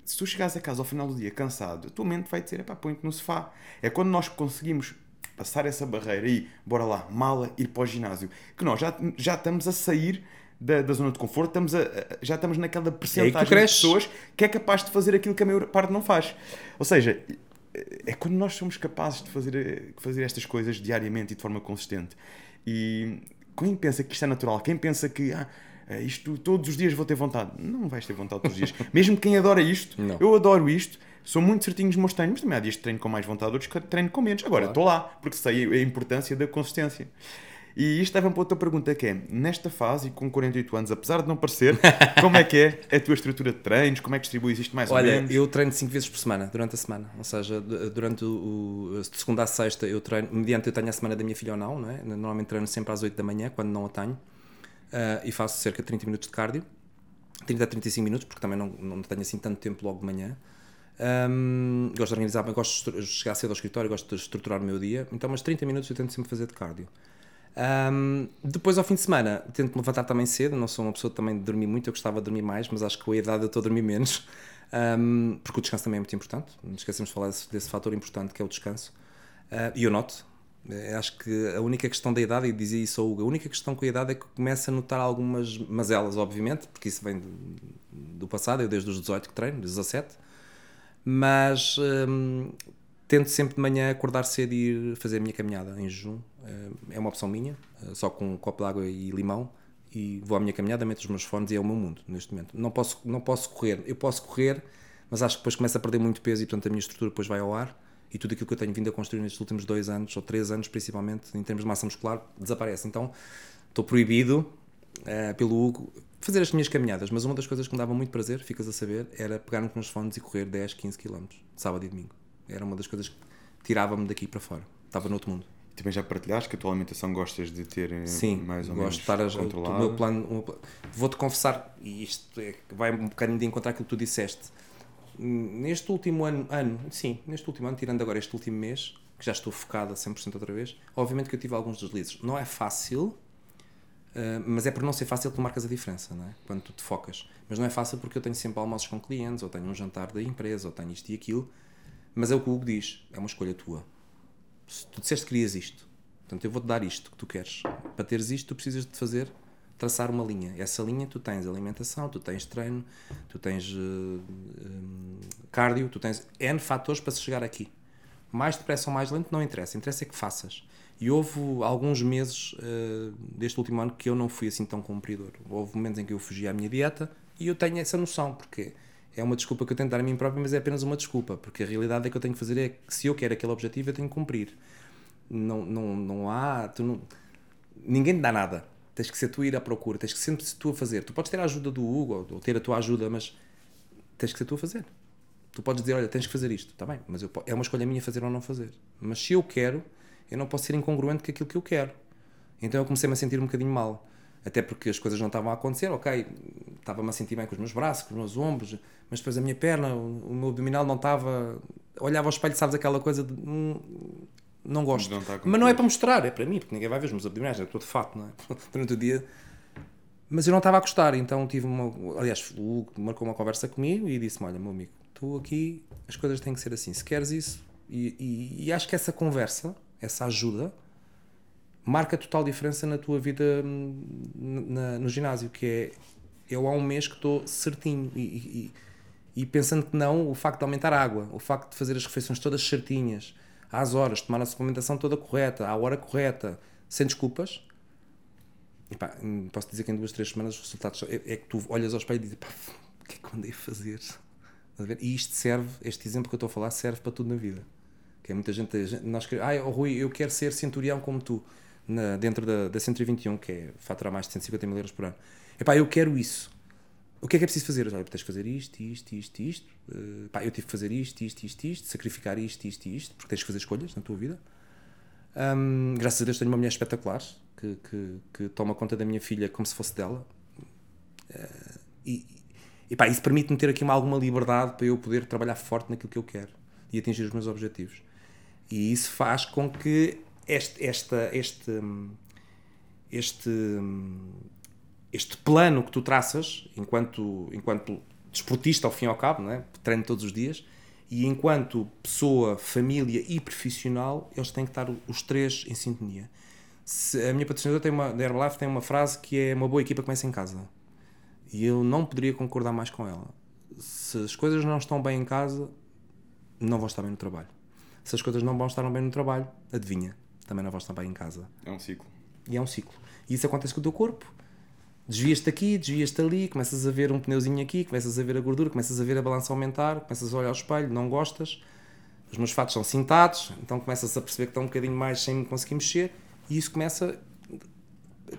Se tu chegares a casa ao final do dia cansado, a tua mente vai dizer, pá, põe-te no sofá. É quando nós conseguimos passar essa barreira e, bora lá, mala, ir para o ginásio, que nós já, já estamos a sair da, da zona de conforto, estamos a, já estamos naquela percentagem de pessoas que é capaz de fazer aquilo que a maior parte não faz. Ou seja, é quando nós somos capazes de fazer, fazer estas coisas diariamente e de forma consistente. E quem pensa que isto é natural, quem pensa que ah, isto todos os dias vou ter vontade, não vais ter vontade todos os dias. Mesmo quem adora isto, não. eu adoro isto, sou muito certinho nos meus treinos, mas também há dias que treino com mais vontade, outros que treino com menos. Agora, estou lá, porque sei a importância da consistência. E isto leva-me para outra pergunta que é, nesta fase, com 48 anos, apesar de não parecer, como é que é a tua estrutura de treinos? Como é que distribuis isto mais Olha, ou menos? eu treino 5 vezes por semana, durante a semana. Ou seja, durante o, de segunda a sexta eu treino, mediante eu tenho a semana da minha filha ou não, não é? Normalmente treino sempre às 8 da manhã, quando não a tenho. Uh, e faço cerca de 30 minutos de cardio. 30 a 35 minutos, porque também não, não tenho assim tanto tempo logo de manhã. Um, gosto de organizar, gosto de chegar cedo ao escritório, gosto de estruturar o meu dia. Então, mas 30 minutos eu tento sempre fazer de cardio. Um, depois, ao fim de semana, tento me levantar também cedo. Não sou uma pessoa também de dormir muito, eu gostava de dormir mais, mas acho que com a idade eu estou a dormir menos. Um, porque o descanso também é muito importante. Não esquecemos de falar desse, desse fator importante que é o descanso. Uh, e eu noto, eh, acho que a única questão da idade, e dizia isso ao Hugo, a única questão com a idade é que começa a notar algumas mazelas, obviamente, porque isso vem do passado, eu desde os 18 que treino, 17, mas hum, tento sempre de manhã acordar cedo e ir fazer a minha caminhada em jejum. Eh, é uma opção minha, eh, só com um copo de água e limão. E vou à minha caminhada, meto os meus fones e é o meu mundo neste momento. Não posso, não posso correr, eu posso correr, mas acho que depois começa a perder muito peso e portanto a minha estrutura depois vai ao ar. E tudo aquilo que eu tenho vindo a construir nestes últimos dois anos, ou três anos principalmente, em termos de massa muscular, desaparece. Então estou proibido uh, pelo Hugo fazer as minhas caminhadas, mas uma das coisas que me dava muito prazer, ficas a saber, era pegar-me com os fones e correr 10, 15 km, sábado e domingo. Era uma das coisas que tirava-me daqui para fora. Estava no outro mundo. Também já partilhaste que a tua alimentação gostas de ter eh, Sim, mais ou gosto menos de estar a, meu plano, vou-te confessar, e isto é, vai um bocadinho de encontrar aquilo que tu disseste. Neste último ano, ano, sim, neste último ano, tirando agora este último mês, que já estou focado a 100% outra vez, obviamente que eu tive alguns deslizes. Não é fácil, Uh, mas é por não ser fácil que tu marcas a diferença, não é? Quando tu te focas. Mas não é fácil porque eu tenho sempre almoços com clientes, ou tenho um jantar da empresa, ou tenho isto e aquilo. Mas é o que o Hugo diz, é uma escolha tua. Se tu disseste que querias isto, portanto eu vou-te dar isto que tu queres. Para teres isto, tu precisas de fazer, traçar uma linha. Essa linha tu tens alimentação, tu tens treino, tu tens uh, um, cardio, tu tens N fatores para se chegar aqui. Mais depressa ou mais lento, não interessa. Interessa é que faças. E houve alguns meses uh, deste último ano que eu não fui assim tão cumpridor. Houve momentos em que eu fugi à minha dieta e eu tenho essa noção, porque é uma desculpa que eu tento dar a mim próprio, mas é apenas uma desculpa, porque a realidade é que eu tenho que fazer é que se eu quero aquele objetivo, eu tenho que cumprir. Não, não, não há. Tu não, ninguém te dá nada. Tens que ser tu a ir à procura, tens que sempre ser tu a fazer. Tu podes ter a ajuda do Hugo ou ter a tua ajuda, mas tens que ser tu a fazer. Tu podes dizer, olha, tens que fazer isto, está bem, mas eu, é uma escolha minha fazer ou não fazer. Mas se eu quero, eu não posso ser incongruente com aquilo que eu quero. Então eu comecei-me a sentir um bocadinho mal. Até porque as coisas não estavam a acontecer, ok, estava-me a sentir bem com os meus braços, com os meus ombros, mas depois a minha perna, o, o meu abdominal não estava. Olhava ao espelho, sabes aquela coisa de. Hum, não gosto. Não mas não é para mostrar, é para mim, porque ninguém vai ver os meus abdominais, é estou de fato, não é? Durante o dia. Mas eu não estava a gostar, então tive uma. Aliás, o Hugo marcou uma conversa comigo e disse-me: Olha, meu amigo, tu aqui as coisas têm que ser assim. Se queres isso, e, e, e acho que essa conversa essa ajuda, marca total diferença na tua vida hum, na, no ginásio, que é eu há um mês que estou certinho e, e, e, pensando que não, o facto de aumentar a água, o facto de fazer as refeições todas certinhas, às horas, tomar a suplementação toda correta, à hora correta, sem desculpas, hum, posso dizer que em duas, três semanas os resultados é, é que tu olhas ao espelho e dizes, pá, o que é que andei a fazer? E isto serve, este exemplo que eu estou a falar, serve para tudo na vida Que é muita gente, nós queremos, ah, oh, Rui, eu quero ser centurião como tu, na- dentro da, da 121, que é faturar mais de 150 mil euros por ano. Epá, eu quero isso. O que é que é preciso fazer? Olha, tens de fazer isto, isto, isto, isto. Eh, pá, eu tive que fazer isto, isto, isto, isto, sacrificar isto, isto, isto, porque tens que fazer escolhas na tua vida. Hum, graças a Deus tenho uma mulher espetacular que, que, que toma conta da minha filha como se fosse dela. Eh, e, e pá, isso permite-me ter aqui uma, alguma liberdade para eu poder trabalhar forte naquilo que eu quero e atingir os meus objetivos. E isso faz com que este, esta, este, hum, este, hum, este plano que tu traças enquanto, enquanto desportista ao fim e ao cabo, é? treino todos os dias, e enquanto pessoa, família e profissional, eles têm que estar os três em sintonia. Se- a minha patrocinadora tem uma, da Herbalife tem uma frase que é uma boa equipa começa em casa. E eu não poderia concordar mais com ela. Se as coisas não estão bem em casa, não vão estar bem no trabalho. Se as coisas não vão estar bem no trabalho, adivinha, também não vão estar bem em casa. É um ciclo. E é um ciclo. E isso acontece com o teu corpo. Desvias-te aqui, desvias-te ali, começas a ver um pneuzinho aqui, começas a ver a gordura, começas a ver a balança aumentar, começas a olhar ao espelho, não gostas. Os meus fatos são cintados, então começas a perceber que estão um bocadinho mais sem conseguir mexer, e isso começa.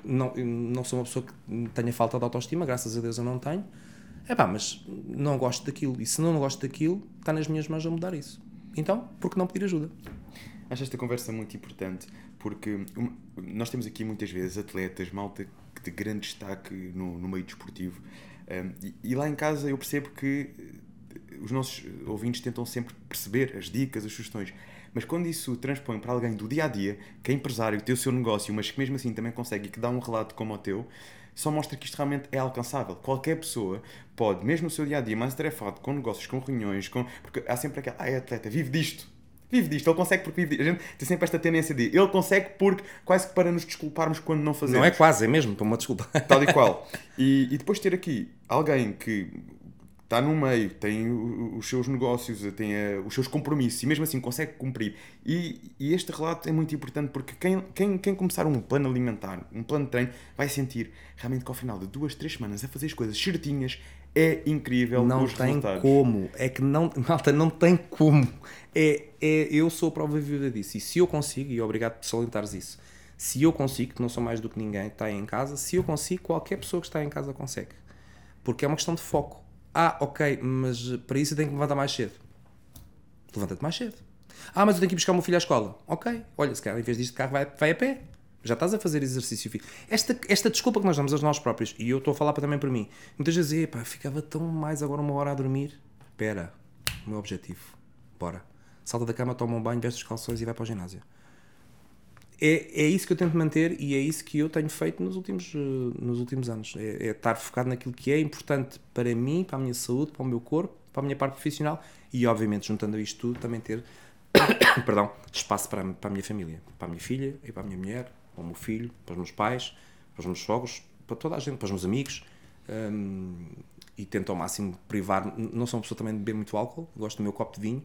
Não, não sou uma pessoa que tenha falta de autoestima, graças a Deus eu não tenho. É pá, mas não gosto daquilo. E se não gosto daquilo, está nas minhas mãos a mudar isso. Então, por que não pedir ajuda? Acho esta conversa muito importante porque nós temos aqui muitas vezes atletas, malta de grande destaque no, no meio desportivo um, e, e lá em casa eu percebo que eh, os nossos ouvintes tentam sempre perceber as dicas, as sugestões, mas quando isso transpõe para alguém do dia a dia, que é empresário, tem o seu negócio, mas que mesmo assim também consegue e que dá um relato como o teu, só mostra que isto realmente é alcançável. Qualquer pessoa pode, mesmo no seu dia a dia, mais atarefado, com negócios, com reuniões, com... porque há sempre aquela, ah, é atleta, vive disto. Vive disto, ele consegue porque vive disto. A gente tem sempre esta tendência de ele consegue porque quase que para nos desculparmos quando não fazemos. Não é quase, é mesmo, para uma desculpa. Tal e qual. E, e depois ter aqui alguém que está no meio, tem os seus negócios, tem os seus compromissos e mesmo assim consegue cumprir. E, e este relato é muito importante porque quem, quem, quem começar um plano alimentar, um plano de treino, vai sentir realmente que ao final de duas, três semanas a fazer as coisas certinhas é incrível Não tem resultados. como. É que não, malta, não tem como. É, é, eu sou a prova viva disso. E se eu consigo, e obrigado por salientares isso, se eu consigo, que não sou mais do que ninguém que está em casa, se eu consigo, qualquer pessoa que está em casa consegue. Porque é uma questão de foco. Ah, ok, mas para isso eu tenho que me levantar mais cedo. Levanta-te mais cedo. Ah, mas eu tenho que ir buscar o meu filho à escola. Ok, olha, se calhar em vez disto de carro vai, vai a pé. Já estás a fazer exercício físico. Esta, esta desculpa que nós damos a nós próprios, e eu estou a falar para- também para mim, muitas vezes, epá, ficava tão mais agora uma hora a dormir. Espera, o meu objetivo. Bora. Salta da cama, toma um banho, veste os calções e vai para o ginásio. É, é isso que eu tento manter e é isso que eu tenho feito nos últimos, eh, nos últimos anos. É, é estar focado naquilo que é importante para mim, para a minha saúde, para o meu corpo, para a minha parte profissional e, obviamente, juntando a isto tudo, também ter perdão, espaço para, para a minha família, para a minha filha e para a minha mulher, para o meu filho, para os meus pais, para os meus sogros, para toda a gente, para os meus amigos. hum, e tento ao máximo privar. Não sou uma pessoa também de beber muito álcool, gosto do meu copo de vinho,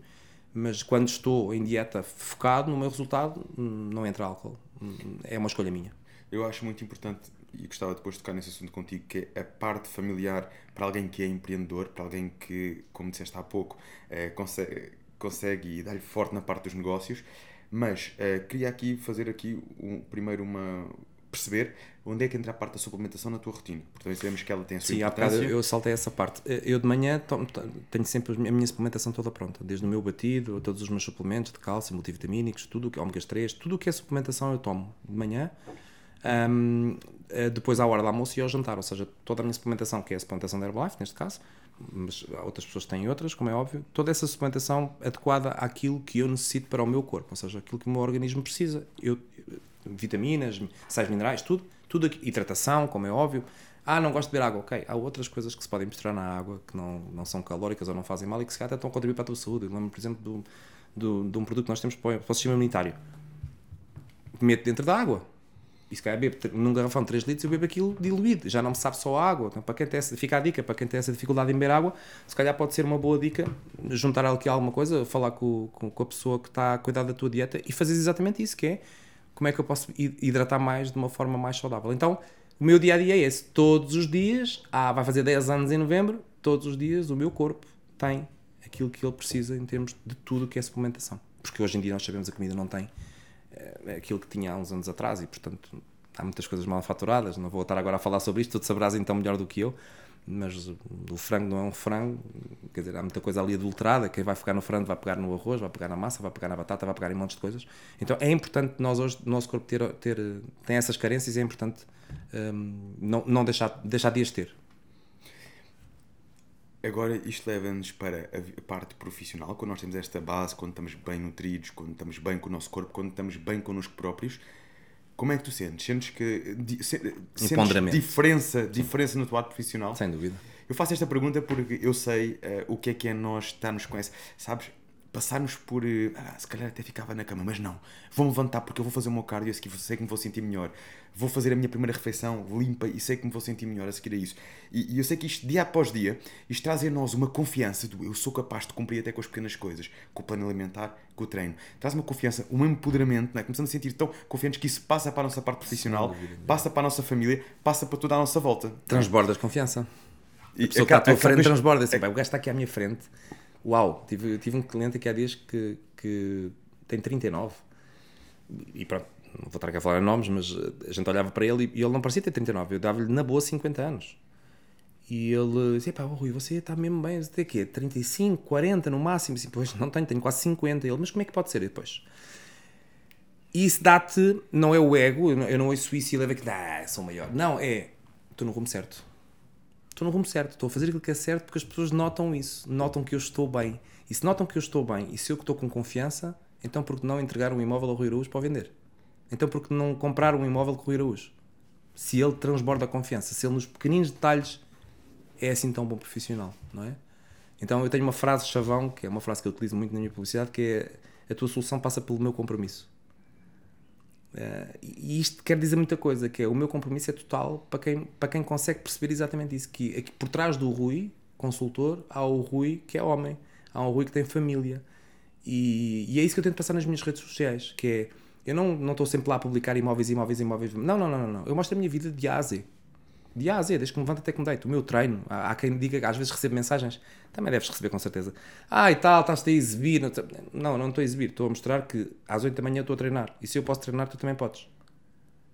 mas quando estou em dieta focado no meu resultado, não entra álcool. É uma escolha minha. Eu acho muito importante e gostava depois de tocar nesse assunto contigo, que é a parte familiar para alguém que é empreendedor, para alguém que, como disseste há pouco, eh, consegue, consegue dar-lhe forte na parte dos negócios. Mas eh, queria aqui fazer aqui um, primeiro uma perceber onde é que entra a parte da suplementação na tua rotina. Também sabemos que ela tem a sua Sim, importância. eu saltei essa parte. Eu de manhã tomo- tenho sempre a minha suplementação toda pronta, desde o meu batido, todos os meus suplementos de cálcio, multivitamínicos, tudo que ômegas 3, tudo o que é suplementação eu tomo de manhã. Ahm, eh, depois à hora do almoço e ao jantar, ou seja, toda a minha suplementação, que é a suplementação da Herbalife, neste caso, mas outras pessoas têm outras, como é óbvio, toda essa suplementação adequada àquilo que eu necessito para o meu corpo, ou seja, aquilo que o meu organismo precisa. Eu, vitaminas, sais minerais, tudo, tudo aqui, hidratação, como é óbvio. Ah, não gosto de beber água, ok. Há outras coisas que se podem misturar na água que não, não são calóricas ou não fazem mal e que se calhar até estão a contribuir para a tua saúde. Eu lembro, por exemplo, do, do, de um produto que nós temos para o sistema imunitário. Meto dentro da água. E se calhar bebo num garrafão de 3 litros, eu bebo aquilo diluído. Já não me sabe só água. Então, para quem tem essa, fica a dica, para quem tem essa dificuldade em beber água, se calhar pode ser uma boa dica juntar aqui alguma coisa, falar com, com, com a pessoa que está a cuidar da tua dieta e fazer exatamente isso, que é como é que eu posso hi- hidratar mais de uma forma mais saudável. Então, o meu dia a dia é esse. Todos os dias, ah, vai fazer 10 anos em novembro, todos os dias o meu corpo tem aquilo que ele precisa em termos de tudo que é suplementação. porque hoje em dia nós sabemos que a comida não tem uh, aquilo que tinha há uns anos atrás e, portanto, há muitas coisas mal faturadas. Não vou estar agora a falar sobre isto, tu saberás então melhor do que eu mas o frango não é um frango, quer dizer, há muita coisa ali adulterada, quem vai pegar no frango vai pegar no arroz, vai pegar na massa, vai pegar na batata, vai pegar em montes de coisas. Então é importante nós hoje, o nosso corpo ter, ter tem essas carências e é importante um, não, não deixar, deixar de as ter. Agora, isto leva-nos para a parte profissional, quando nós temos esta base, quando estamos bem nutridos, quando estamos bem com o nosso corpo, quando estamos bem connosco próprios, como é que tu sentes? Sentes que se, sentes diferença, diferença no teu lado profissional? Sem dúvida. Eu faço esta pergunta porque eu sei uh, o que é que é nós estarmos com essa. Sabes, passarmos por. Eh, ah, se calhar até ficava na cama, mas não. Vou-me levantar porque eu vou fazer o meu cardio e sei que me vou sentir melhor. Vou fazer a minha primeira refeição limpa e sei que me vou sentir melhor a seguir a isso. E, e eu sei que isto, dia após dia, isto traz em nós uma confiança do eu sou capaz de cumprir até com as pequenas coisas, com o plano alimentar, com o treino. Traz uma confiança, um empoderamento, não é? começamos a sentir tão confiantes que isso passa para a nossa parte profissional, dúvida, passa para a nossa família, passa para toda a nossa volta. Transbordas confiança. E a pessoa que está à tua frente transborda. Assim, é, o gajo está aqui à minha frente Uau, tive, tive um cliente aqui há dias que, que tem 39 e pronto, não vou estar aqui a falar nomes, mas a gente olhava para ele e, ele não parecia ter 39, eu dava-lhe na boa 50 anos. E ele dizia, pá, Rui, você está mesmo bem, tem quê? 35, 40 no máximo? Assim, pois, não tenho, tenho quase 50. Ele, mas como é que pode ser? E depois... E isso dá-te, não é o ego, eu não, eu não ouço isso e leva que, ah, sou maior. Não, é, estou no rumo certo estou no rumo certo, estou a fazer aquilo que é certo porque as pessoas notam isso, notam que eu estou bem. E se notam que eu estou bem e se eu estou com confiança, então por que não entregar um imóvel ao Rui Araújo para vender? Então por que não comprar um imóvel com o Rui Araújo? Se ele transborda a confiança, se ele nos pequeninos detalhes é assim tão bom profissional, não é? Então eu tenho uma frase chavão, que é uma frase que eu utilizo muito na minha publicidade, que é a tua solução passa pelo meu compromisso. Uh, e isto quer dizer muita coisa, que é o meu compromisso é total para quem, para quem consegue perceber exatamente isso, que aqui por trás do Rui, consultor, há o Rui que é homem, há o Rui que tem família. E, e é isso que eu tento passar nas minhas redes sociais, que é, eu não, não estou sempre lá a publicar imóveis, imóveis, imóveis. Não, não, não, não, não. Eu mostro a minha vida de A a Z de A a Z, desde que me levanto até que me deito. O meu treino, há, há quem diga, às vezes recebo mensagens, também deves receber com certeza. Ah, e tal, estás-te a exibir. Não, não estou a exibir, estou a mostrar que às 8 da manhã estou a treinar. E se eu posso treinar, tu também podes.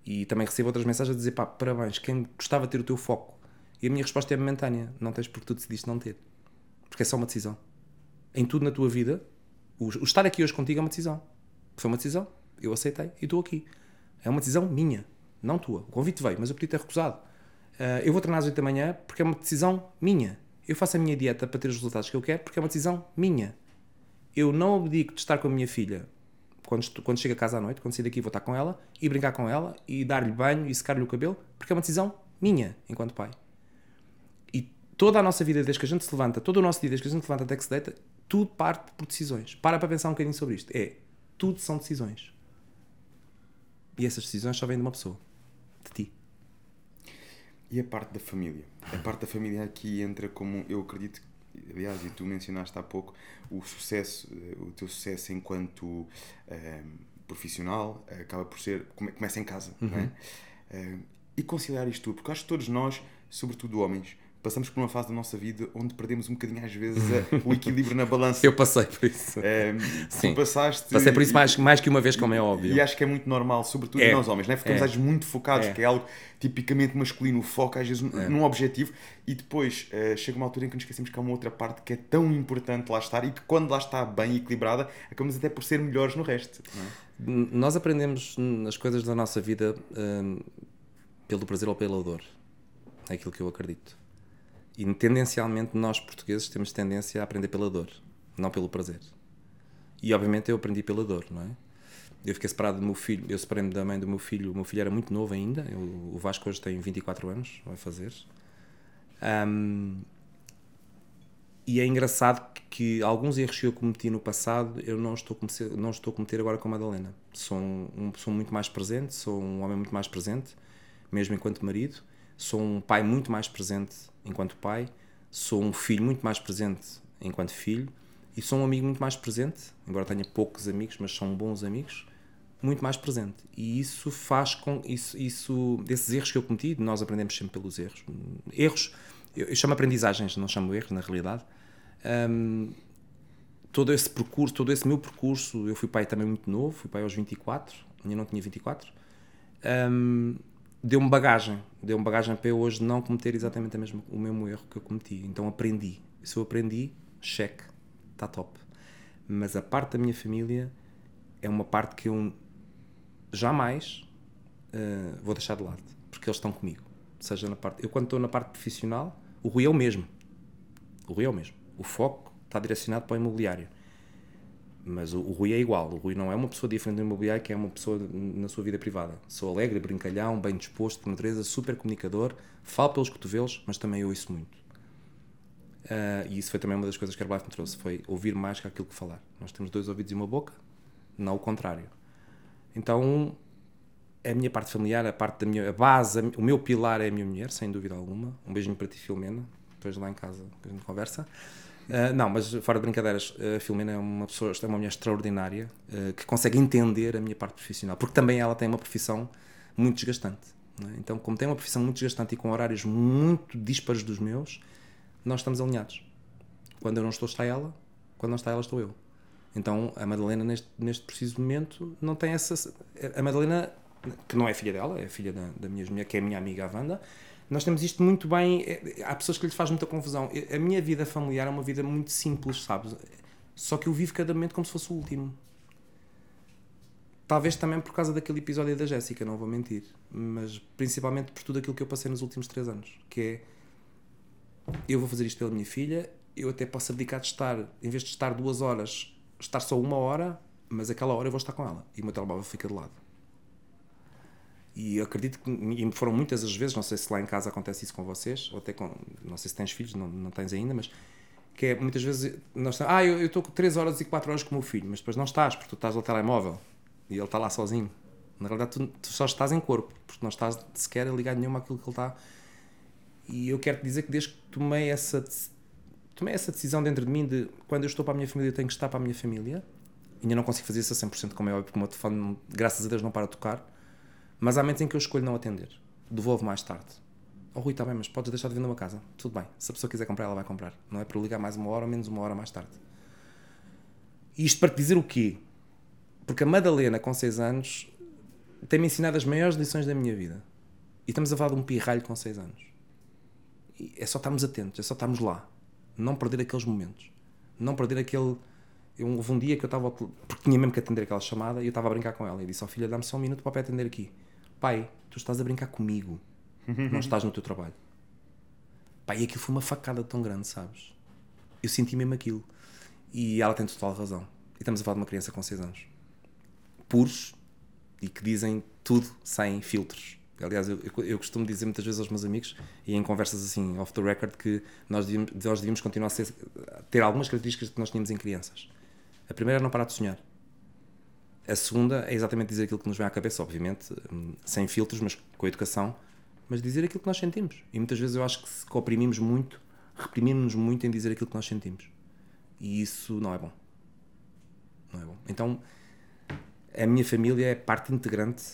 E também recebo outras mensagens a dizer, pá, parabéns, quem gostava de ter o teu foco. E a minha resposta é momentânea, não tens porque tu decidiste não ter. Porque é só uma decisão. Em tudo na tua vida, o, o estar aqui hoje contigo é uma decisão. Foi uma decisão, eu aceitei e estou aqui. É uma decisão minha, não tua. O convite veio, mas eu podia ter recusado Uh, eu vou treinar às 8 da manhã porque é uma decisão minha. Eu faço a minha dieta para ter os resultados que eu quero porque é uma decisão minha. Eu não abdico de estar com a minha filha quando, quando chego a casa à noite, quando sair daqui vou estar com ela e brincar com ela e dar-lhe banho e secar-lhe o cabelo porque é uma decisão minha enquanto pai. E toda a nossa vida, desde que a gente se levanta, todo o nosso dia, desde que a gente se levanta até que se deita, tudo parte por decisões. Para para pensar um bocadinho sobre isto. É, tudo são decisões. E essas decisões só vêm de uma pessoa. De ti. E a parte da família? A parte da família aqui entra como, eu acredito, aliás, e tu mencionaste há pouco, o sucesso, eh, o teu sucesso enquanto um, eh, profissional acaba por ser, começa em casa, uhum. não é? Um, eh, e conciliar isto tudo, porque acho que todos nós, sobretudo homens, passamos por uma fase da nossa vida onde perdemos um bocadinho às vezes o equilíbrio na balança. Eu passei por isso. É, Sim. passaste. Passei por isso mais, mais que uma vez, como é óbvio. E acho que é muito normal, sobretudo é. nós homens, né? ficamos é. às vezes muito focados, é. que é algo tipicamente masculino, o foco às vezes é. num objetivo e depois uh, chega uma altura em que nos esquecemos que há uma outra parte que é tão importante lá estar e que quando lá está bem equilibrada, acabamos até por ser melhores no resto. É? Nós aprendemos as coisas da nossa vida um, pelo prazer ou pela dor. É aquilo que eu acredito. E tendencialmente nós portugueses temos tendência a aprender pela dor, não pelo prazer. E obviamente eu aprendi pela dor, não é? Eu fiquei separado do meu filho, eu separei-me da mãe do meu filho, o meu filho era muito novo ainda, eu, o Vasco hoje tem 24 anos, vai fazer. Um, e é engraçado que, que, alguns erros que eu cometi no passado eu não estou a cometer, não estou a cometer agora com a Madalena. Sou, um, sou muito mais presente, sou um homem muito mais presente, mesmo enquanto marido. Sou um pai muito mais presente enquanto pai, sou um filho muito mais presente enquanto filho e sou um amigo muito mais presente, embora tenha poucos amigos, mas são bons amigos, muito mais presente. E isso faz com isso, isso desses erros que eu cometi, nós aprendemos sempre pelos erros. Erros, eu, eu chamo aprendizagens, não chamo erros na realidade. Um, todo esse percurso, todo esse meu percurso, eu fui pai também muito novo, fui pai aos 24, ainda não tinha 24, um, deu-me bagagem, deu-me bagagem para eu hoje não cometer exatamente mesma, o mesmo erro que eu cometi. Então aprendi. Se eu aprendi, cheque, está top. Mas a parte da minha família é uma parte que eu jamais uh, vou deixar de lado, porque eles estão comigo. Seja na parte, eu quando estou na parte profissional, o Rui é o mesmo. O Rui é o mesmo. O foco está direcionado para o imobiliário. Mas o, o, Rui é igual. O Rui não é uma pessoa diferente do imobiliário, que é uma pessoa na sua vida privada. Sou alegre, brincalhão, bem disposto, por natureza, super comunicador, falo pelos cotovelos, mas também ouço muito. Uh, e isso foi também uma das coisas que a Herbalife me trouxe, foi ouvir mais que aquilo que falar. Nós temos dois ouvidos e uma boca, não o contrário. Então, a minha parte familiar, a parte da minha a base, o meu pilar é a minha mulher, sem dúvida alguma. Um beijinho para ti, Filomena. Depois lá em casa a gente conversa. Uh, não, mas fora de brincadeiras, a Filomena é uma pessoa, é uma mulher extraordinária uh, que consegue entender a minha parte profissional, porque também ela tem uma profissão muito desgastante. É? Então, como tem uma profissão muito desgastante e com horários muito dispares dos meus, nós estamos alinhados. Quando eu não estou, está ela, quando não está ela, estou eu. Então, a Madalena, neste, neste preciso momento, não tem essa. A Madalena, que não é filha dela, é filha da, da minha mulher, que é minha amiga, a Wanda nós temos isto muito bem. É, há pessoas que lhes faz muita confusão. A minha vida familiar é uma vida muito simples, sabes? Só que eu vivo cada momento como se fosse o último. Talvez também por causa daquele episódio da Jéssica, não vou mentir. Mas principalmente por tudo aquilo que eu passei nos últimos três anos. Que é. Eu vou fazer isto pela minha filha. Eu até posso abdicar de estar, em vez de estar duas horas, estar só uma hora, mas aquela hora eu vou estar com ela. E o meu telemóvel fica de lado. E acredito que e foram muitas as vezes, não sei se lá em casa acontece isso com vocês, ou até com, não sei se tens filhos, não, não tens ainda, mas que é muitas vezes, nós, ah, eu estou com 3 horas e 4 horas com o meu filho, mas depois não estás, porque tu estás no telemóvel e ele está lá sozinho. Na realidade, tu, tu, só estás em corpo, porque não estás sequer ligado nenhuma àquilo que ele está. E eu quero te dizer que desde que tomei essa, tomei essa decisão dentro de mim de quando eu estou para a minha família, eu tenho que estar para a minha família. Ainda não consigo fazer isso a 100%, como é óbvio, porque o meu telefone, graças a Deus, não para de tocar mas há momentos em que eu escolho não atender. Devolvo mais tarde. Oh Rui, está bem, mas podes deixar de vender uma casa. Tudo bem. Se a pessoa quiser comprar, ela vai comprar. Não é para ligar mais uma hora ou menos uma hora mais tarde. E isto para te dizer o quê? Porque a Madalena, com 6 anos, tem-me ensinado as maiores lições da minha vida. E estamos a falar de um pirralho com 6 anos. E é só estarmos atentos, é só estarmos lá. Não perder aqueles momentos. Não perder aquele. Eu, houve um dia que eu estava. Porque tinha mesmo que atender aquela chamada e eu estava a brincar com ela. E disse: Ó oh, filha, dá-me só um minuto para atender aqui. Pai, tu estás a brincar comigo. não estás no teu trabalho. Pai, e aquilo foi uma facada tão grande, sabes? Eu senti mesmo aquilo. E ela tem total razão. E estamos a falar de uma criança com 6 anos. Puros e que dizem tudo sem filtros. Aliás, eu, eu, costumo dizer muitas vezes aos meus amigos e em conversas assim, off the record, que nós devíamos, nós devíamos continuar a, ser, a ter algumas características que nós tínhamos em crianças. A primeira é não parar de sonhar. A segunda é exatamente dizer aquilo que nos vem à cabeça, obviamente, hum, sem filtros, mas com educação, mas dizer aquilo que nós sentimos. E muitas vezes eu acho que se oprimimos muito, reprimimos-nos muito em dizer aquilo que nós sentimos. E isso não é bom. Não é bom. Então, a minha família é parte integrante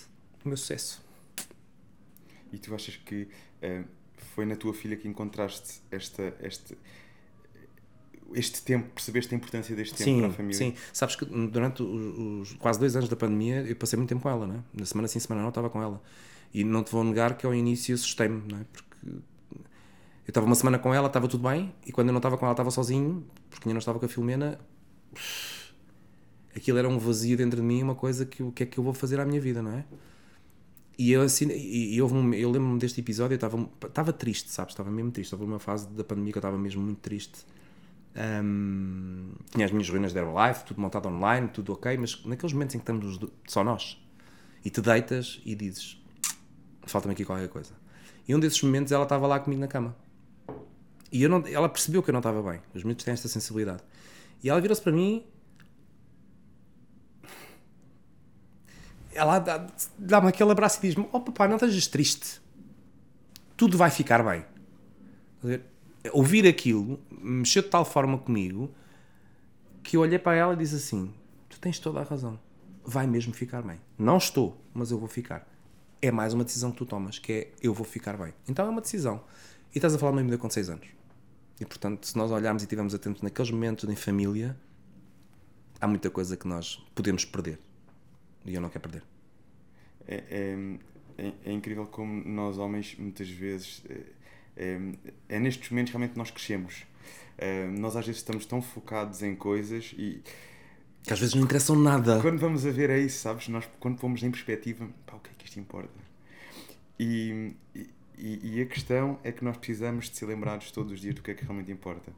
do meu sucesso. E tu achas que uh, foi na tua filha que encontraste esta, este, este tempo, percebeste a importância deste tempo sim, para a família? Sim, sabes que durante os, os, quase dois anos da pandemia eu passei muito tempo com ela, né? na semana sim, semana não estava com ela. E não te vou negar que ao início assustei-me, né? porque eu estava uma semana com ela, estava tudo bem, e quando eu não estava com ela estava sozinho, porque eu não estava com a Filomena, aquilo era um vazio dentro de mim, uma coisa que o que é que eu vou fazer à minha vida, não é? E eu assim, e, e um, eu lembro-me deste episódio, eu estava, estava triste, sabes? Estava mesmo triste. Houve uma fase da pandemia que eu estava mesmo muito triste um, tinha as minhas ruínas de Herbalife, tudo montado online, tudo ok, mas naqueles momentos em que estamos só nós e te deitas e dizes: falta-me aqui qualquer coisa. E um desses momentos ela estava lá comigo na cama. E eu não, ela percebeu que eu não estava bem. Os miúdos têm esta sensibilidade. E ela virou-se para mim. Ela dá-me dá aquele abraço e diz-me: Oh papai, não estejas triste. Tudo vai ficar bem ouvir aquilo mexeu de tal forma comigo que eu olhei para ela e disse assim: Tu tens toda a razão, vai mesmo ficar bem. Não estou, mas eu vou ficar. É mais uma decisão que tu tomas, que é eu vou ficar bem. Então é uma decisão. E estás a falar de uma menina com 6 anos. E portanto, se nós olharmos e estivermos atentos naqueles momentos em família, há muita coisa que nós podemos perder. E eu não quero perder. É, é, é, é incrível como nós, homens, muitas vezes. É, é, nestes momentos realmente nós crescemos. É, nós, às vezes, estamos tão focados em coisas e. Que às vezes não interessam nada. Quando vamos a ver é isso, sabes? Nós, quando pomos em perspectiva, pá, o que é que isto importa? E, e, e, a questão é que nós precisamos de ser lembrados todos os dias do que é que realmente importa.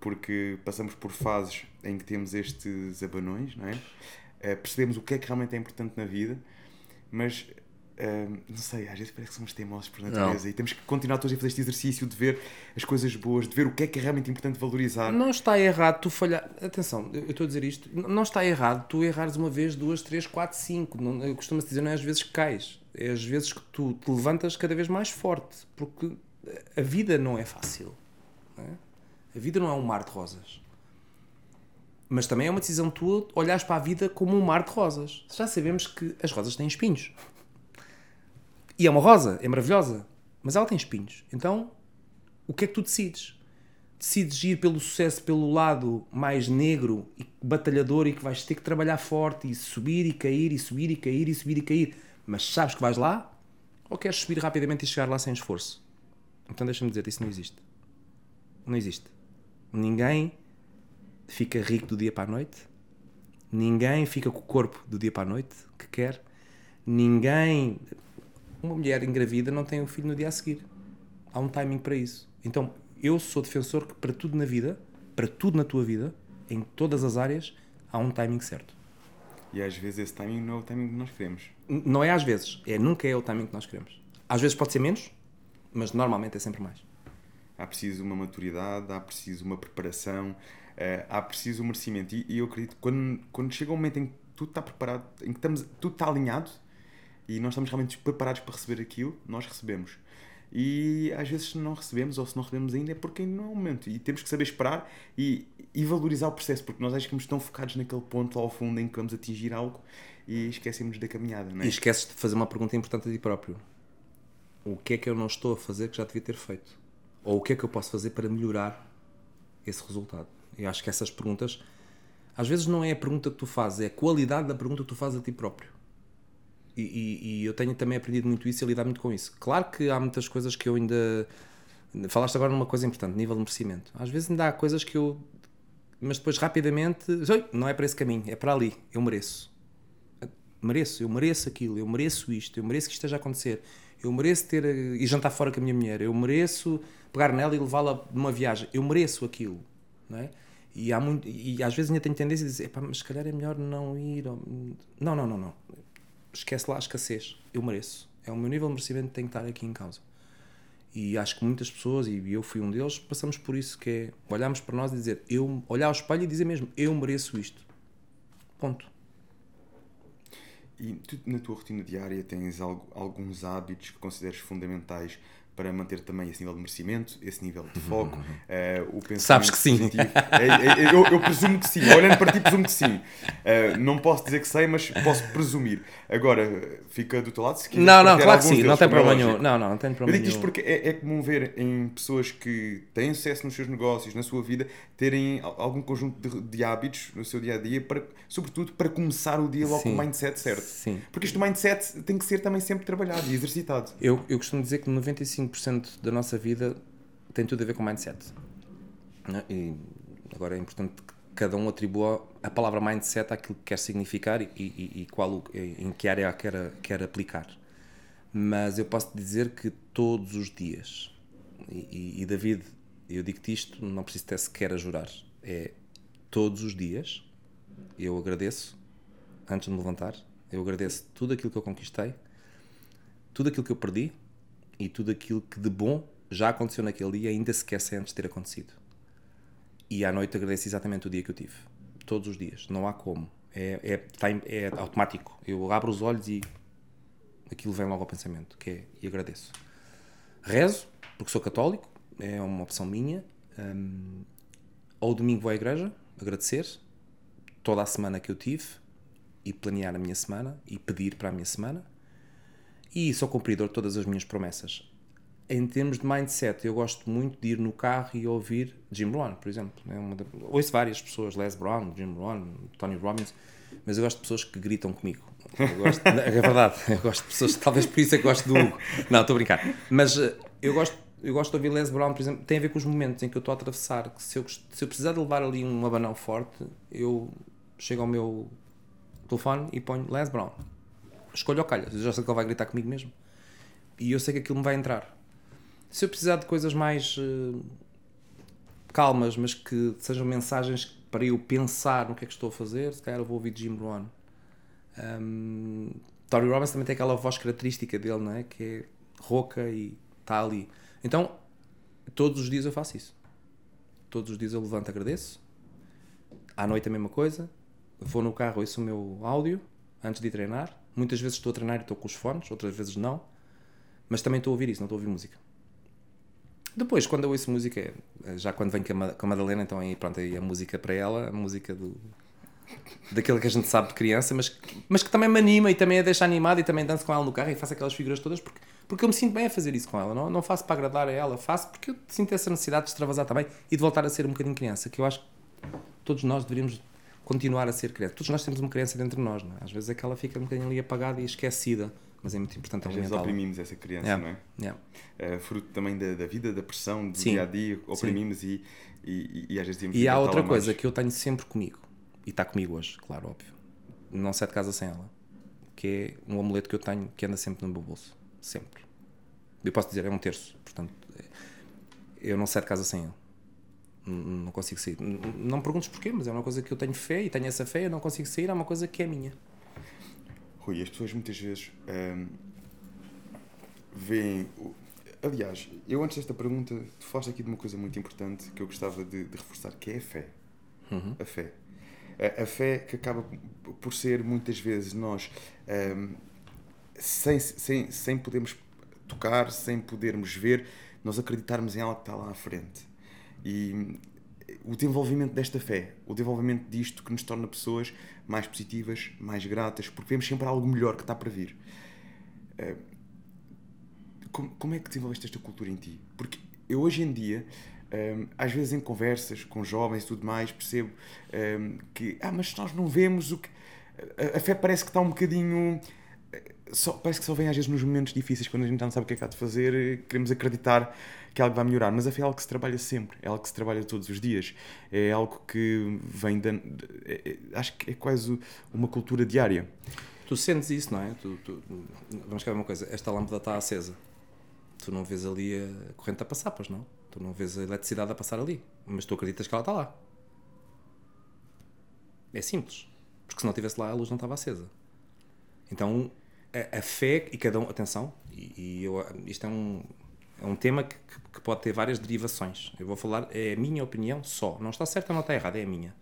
Porque passamos por fases em que temos estes abanões, não é? Uh, percebemos o que é que realmente é importante na vida, mas não sei, às vezes parece que somos teimosos por natureza não. e temos que continuar todos a fazer este exercício de ver as coisas boas, de ver o que é que é realmente importante valorizar. Não está errado tu falhar. Atenção, eu estou a dizer isto. Não está errado tu errares uma vez, duas, três, quatro, cinco. Costuma-se dizer, não é às vezes que cais é às vezes que tu te levantas cada vez mais forte, porque a vida não é fácil. Não é? A vida não é um mar de rosas. Mas também é uma decisão tua olhares para a vida como um mar de rosas. Já sabemos que as rosas têm espinhos. E é uma rosa, é maravilhosa, mas ela tem espinhos. Então, o que é que tu decides? Decides ir pelo sucesso pelo lado mais negro e batalhador e que vais ter que trabalhar forte e subir e cair e subir e cair e subir e cair mas sabes que vais lá, ou queres subir rapidamente e chegar lá sem esforço? Então deixa-me dizer, isso não existe. Não existe. Ninguém fica rico do dia para a noite. Ninguém fica com o corpo do dia para a noite que quer. Ninguém. Uma mulher engravida não tem o um filho no dia a seguir. Há um timing para isso. Então eu sou defensor que para tudo na vida, para tudo na tua vida, em todas as áreas, há um timing certo. E às vezes esse timing não é o timing que nós queremos. Não é às vezes, é nunca é o timing que nós queremos. Às vezes pode ser menos, mas normalmente é sempre mais. Há preciso uma maturidade, há preciso uma preparação, eh, há preciso um merecimento. E, eu acredito que quando, quando chega um momento em que tudo está preparado, em que estamos, tudo está alinhado e nós estamos realmente preparados para receber aquilo, nós recebemos. E às vezes não recebemos ou se não recebemos ainda é porque ainda não é o momento. E temos que saber esperar e, e valorizar o processo, porque nós acho que estamos tão focados naquele ponto lá ao fundo em que vamos atingir algo e esquecemos da caminhada. Não é? E esqueces de fazer uma pergunta importante a ti próprio: O que é que eu não estou a fazer que já devia ter feito? Ou o que é que eu posso fazer para melhorar esse resultado? E acho que essas perguntas, às vezes, não é a pergunta que tu fazes, é a qualidade da pergunta que tu fazes a ti próprio. E, e, eu tenho também aprendido muito isso e lidar muito com isso. Claro que há muitas coisas que eu ainda. Falaste agora numa coisa importante, nível de merecimento. Às vezes ainda há coisas que eu. Mas depois rapidamente. Não é para esse caminho, é para ali. Eu mereço. Mereço, eu mereço aquilo, eu mereço isto, eu mereço que isto esteja a acontecer. Eu mereço ter. e jantar fora com a minha mulher. Eu mereço pegar nela e levá-la numa viagem. Eu mereço aquilo. Não é? E, há muito, e às vezes ainda tenho tendência a dizer, mas se calhar é melhor não ir. Não, não, não, não esquece lá a escassez. Eu mereço. É o meu nível de merecimento que tem que estar aqui em causa. E acho que muitas pessoas, e eu fui um deles, passamos por isso, que é olharmos para nós e dizer, eu, olhar ao espelho e dizer mesmo, eu mereço isto. Ponto. E tu, na tua rotina diária, tens algo, alguns hábitos que consideres fundamentais para manter também esse nível de merecimento, esse nível de foco, uh, o pensamento Sabes que sim. É, é, é, eu, eu, presumo que sim. Olhando para ti, presumo que sim. Uh, não posso dizer que sei, mas posso presumir. Agora, fica do teu lado se quiser. Não, não, claro que sim, não tem problema nenhum. Não, não, não tem problema Eu digo isto porque é, é comum ver em pessoas que têm sucesso nos seus negócios, na sua vida, terem algum conjunto de, de hábitos no seu dia a dia, para, sobretudo para começar o dia logo sim. com o mindset certo. Sim. Porque este mindset tem que ser também sempre trabalhado e exercitado. Eu, eu costumo dizer que 95 95% da nossa vida tem tudo a ver com mindset. Né? E agora é importante que cada um atribua a palavra mindset àquilo que quer significar e, e, e qual, em que área quer, quer aplicar. Mas eu posso dizer que todos os dias, e, e David, eu digo-te isto, não preciso até sequer a jurar, é todos os dias eu agradeço, antes de me levantar, eu agradeço tudo aquilo que eu conquistei, tudo aquilo que eu perdi, e tudo aquilo que de bom já aconteceu naquele dia ainda se esquece antes de ter acontecido. E à noite agradeço exatamente o dia que eu tive. Todos os dias. Não há como. É, é, é automático. Eu abro os olhos e aquilo vem logo ao pensamento, que é, e agradeço. Rezo, porque sou católico, é uma opção minha. Um, ao domingo vou à igreja, agradecer toda a semana que eu tive e planear a minha semana e pedir para a minha semana e sou cumpridor de todas as minhas promessas. em termos de mindset, eu gosto muito de ir no carro e ouvir Jim Rohn, por exemplo. É uma. Ouço várias pessoas, Les Brown, Jim Rohn, Tony Robbins, mas eu gosto de pessoas que gritam comigo. Gosto... é verdade, eu gosto de pessoas, talvez por isso é que gosto do Hugo. Não, estou a brincar. Mas eh, eu gosto, eu gosto de ouvir Les Brown, por exemplo, tem a ver com os momentos em que eu estou a atravessar. Que se, eu, se eu precisar de levar ali um abanão forte, eu chego ao meu telefone e ponho Les Brown. Escolho o calhas, eu já sei que ele vai gritar comigo mesmo. E eu sei que aquilo me vai entrar se eu precisar de coisas mais uh, calmas, mas que sejam mensagens para eu pensar no que é que estou a fazer, se calhar eu vou ouvir Jim Rohn. Um, Tony Robbins também tem aquela voz característica dele, não é? Que é rouca e está ali. Então, todos os dias eu faço isso. Todos os dias eu levanto, agradeço. À noite a mesma coisa. Vou no carro, ouço o meu áudio antes de treinar. Muitas vezes estou a treinar e estou com os fones, outras vezes não. Mas também estou a ouvir isso, não estou a ouvir música. Depois, quando eu ouço música, já quando venho com a Madalena, então aí, pronto, aí a música para ela, a música do, daquilo que a gente sabe de criança, mas, mas que também me anima e também a deixa animada e também danço com ela no carro e faço aquelas figuras todas porque, porque eu me sinto bem a fazer isso com ela. Não, não faço para agradar a ela, faço porque eu sinto essa necessidade de extravasar também e de voltar a ser um bocadinho criança, que eu acho que todos nós deveríamos continuar a ser criança. Todos nós temos uma criança dentro de nós, não é? Às vezes é que ela fica um bocadinho ali apagada e esquecida mas é muito importante Às vezes oprimimos essa criança, yeah. não é? Yeah. Uh, fruto também da, da, vida, da pressão, do Sim. dia a dia, oprimimos e, e, e, às vezes E há outra coisa mais. que eu tenho sempre comigo, e está comigo hoje, claro, óbvio. Não sai de casa sem ela, que é um amuleto que eu tenho que anda sempre no meu bolso. Sempre. Eu posso dizer, é um terço, portanto, eu não saio de casa sem ele. Não consigo sair. Não me perguntes porquê, mas é uma coisa que eu tenho fé e tenho essa fé, eu não consigo sair, é uma coisa que é minha. Rui, as pessoas muitas vezes um, veem. Aliás, eu antes desta pergunta, tu falaste aqui de uma coisa muito importante que eu gostava de, de reforçar, que é a fé. Uhum. A fé. A, a, fé que acaba por ser muitas vezes nós, um, sem, sem, sem podermos tocar, sem podermos ver, nós acreditarmos em algo que está lá à frente. E o desenvolvimento desta fé, o desenvolvimento disto que nos torna pessoas mais positivas, mais gratas, porque vemos sempre algo melhor que está para vir. Eh, como, é que desenvolveste esta cultura em ti? Porque eu hoje em dia, um, eh, às vezes em conversas com jovens e tudo mais, percebo um, eh, que, ah, mas nós não vemos o que. A, fé parece que está um bocadinho. Só, parece que só vem às vezes nos momentos difíceis, quando a gente não sabe o que é que há de fazer, queremos acreditar que é algo vai melhorar, mas é algo que se trabalha sempre, é algo que se trabalha todos os dias, é algo que vem de, é, é, acho que é quase uma cultura diária. Tu sentes isso, não é? Tu, tu, vamos ver uma coisa, esta lâmpada está acesa, tu não vês ali a corrente a passar, pois não? Tu não vês a eletricidade a passar ali, mas tu acreditas que ela está lá. É simples, porque se não estivesse lá a luz não estava acesa. Então a, a fé e cada um, atenção, e, e eu, isto é um é um tema que, que, pode ter várias derivações. Eu vou falar, é a minha opinião só. Não está certa, não está errada, é a minha.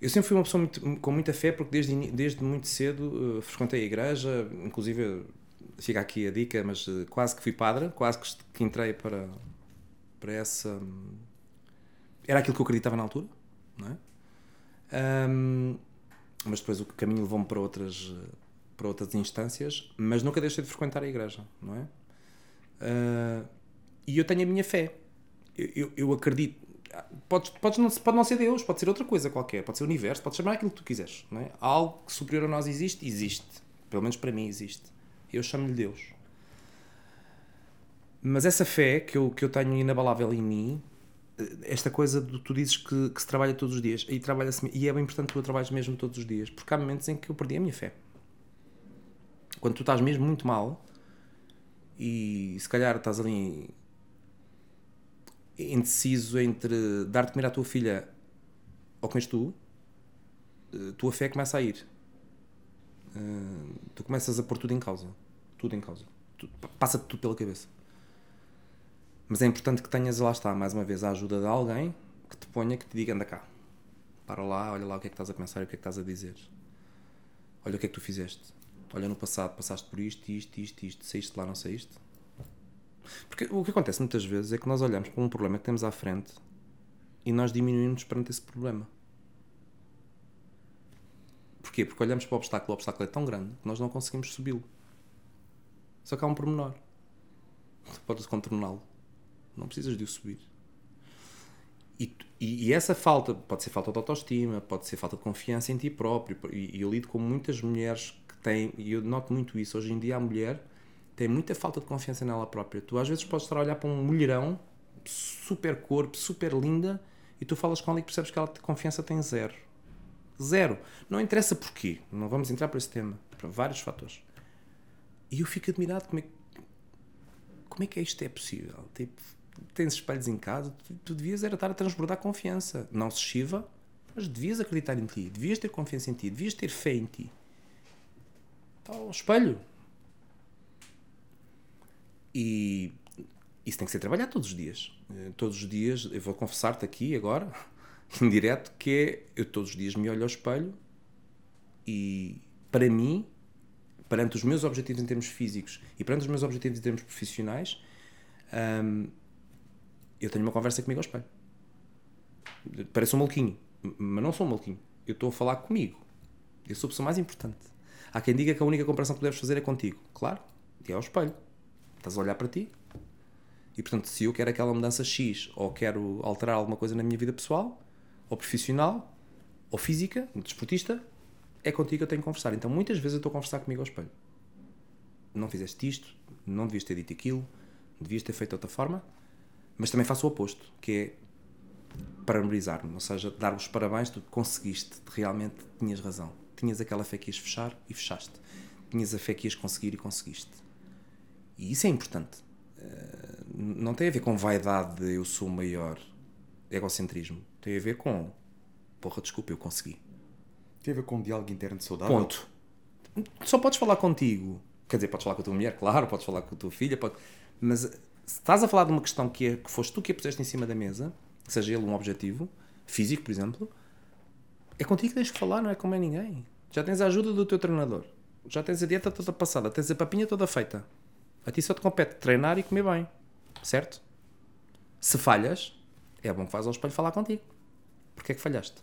Eu sempre fui uma pessoa muito, com muita fé, porque desde, desde muito cedo uh, frequentei a igreja, inclusive, fica aqui a dica, mas uh, quase que fui padre, quase que, que entrei para, para essa. Era aquilo que eu acreditava na altura, não é? Um, mas depois o caminho levou-me para outras, para outras instâncias, mas nunca deixei de frequentar a igreja, não é? Uh, e eu tenho a minha fé. Eu, eu, eu acredito. Pode, pode, não, pode não ser Deus, pode ser outra coisa qualquer, pode ser o universo, pode chamar aquilo que tu quiseres. Não é? Algo que superior a nós existe, existe. Pelo menos para mim existe. Eu chamo-lhe Deus. Mas essa fé que eu, que eu tenho inabalável em mim, esta coisa de tu dizes que, que se trabalha todos os dias, e, trabalha e é bem importante que tu trabalhes mesmo todos os dias, porque há momentos em que eu perdi a minha fé. Quando tu estás mesmo muito mal, e se calhar estás ali indeciso entre dar de comer à tua filha ou comes tu, eh, tua fé começa a ir. Uh, tu começas a pôr tudo em causa. Tudo em causa. Passa-te tudo pela cabeça. Mas é importante que tenhas, lá está, mais uma vez, a ajuda de alguém que te ponha, que te diga, anda cá. Para lá, olha lá o que é que estás a pensar e o que é que estás a dizer. Olha o que é que tu fizeste olha, no passado passaste por isto, isto, isto, isto, saíste lá, não saíste? Porque o que acontece muitas vezes é que nós olhamos para um problema que temos à frente e nós diminuímos perante esse problema. Porquê? Porque olhamos para o obstáculo, o obstáculo é tão grande que nós não conseguimos subi-lo. Só que há um pormenor. tu podes contorná-lo. Não precisas de o subir. E, e, e, essa falta, pode ser falta de autoestima, pode ser falta de confiança em ti próprio. E, e eu lido com muitas mulheres que têm, e eu noto muito isso. Hoje em dia a mulher tem muita falta de confiança nela própria. Tu às vezes podes estar a olhar para um mulherão, super corpo, super linda, e tu falas com ela e percebes que ela de confiança tem zero. Zero. Não interessa porquê. Não vamos entrar para esse tema. Para vários fatores. E eu fico admirado como é, como é que isto é possível. Tipo, tens espelhos em casa, tu, tu devias era estar a transbordar confiança. Não se chiva, mas devias acreditar em ti, devias ter confiança em ti, devias ter fé em ti. Está ao espelho. E isso tem que ser trabalhado todos os dias. Eh, todos os dias, eu vou confessar-te aqui agora, em direto, que é eu todos os dias me olho ao espelho e para mim, perante os meus objetivos em termos físicos e perante os meus objetivos em termos profissionais, hum, eu tenho uma conversa comigo ao espelho. Parece um maluquinho, mas não sou um maluquinho. Eu estou a falar comigo. Eu sou a pessoa mais importante. Há quem diga que a única comparação que deves fazer é contigo. Claro, e é ao espelho. Estás a olhar para ti. E portanto, se eu quero aquela mudança X ou quero alterar alguma coisa na minha vida pessoal, ou profissional, ou física, desportista, é contigo que eu tenho que conversar. Então muitas vezes eu estou a conversar comigo ao espelho. Não fizeste isto, não devias ter dito aquilo, devias ter feito de outra forma. Mas também faço o oposto, que é parabenizar-me, ou seja, dar os parabéns, tu conseguiste, realmente tinhas razão. Tinhas aquela fé que ias fechar e fechaste. Tinhas a fé que ias conseguir e conseguiste. E isso é importante. Eh, não tem a ver com vaidade de eu sou o maior, egocentrismo. Tem a ver com, porra, desculpa, eu consegui. Tem a ver com um diálogo interno saudável. Ponto. Só podes falar contigo. Quer dizer, podes falar com a tua mulher, claro, podes falar com a tua filha, pode... mas se estás a falar de uma questão que, é, que foste tu que a puseste em cima da mesa, seja ele um objetivo físico, por exemplo, é contigo que tens que falar, não é como é ninguém. Já tens a ajuda do teu treinador, já tens a dieta toda passada, tens a papinha toda feita. A ti só te compete treinar e comer bem, certo? Se falhas, é bom que vais ao espelho falar contigo. Porquê é que falhaste?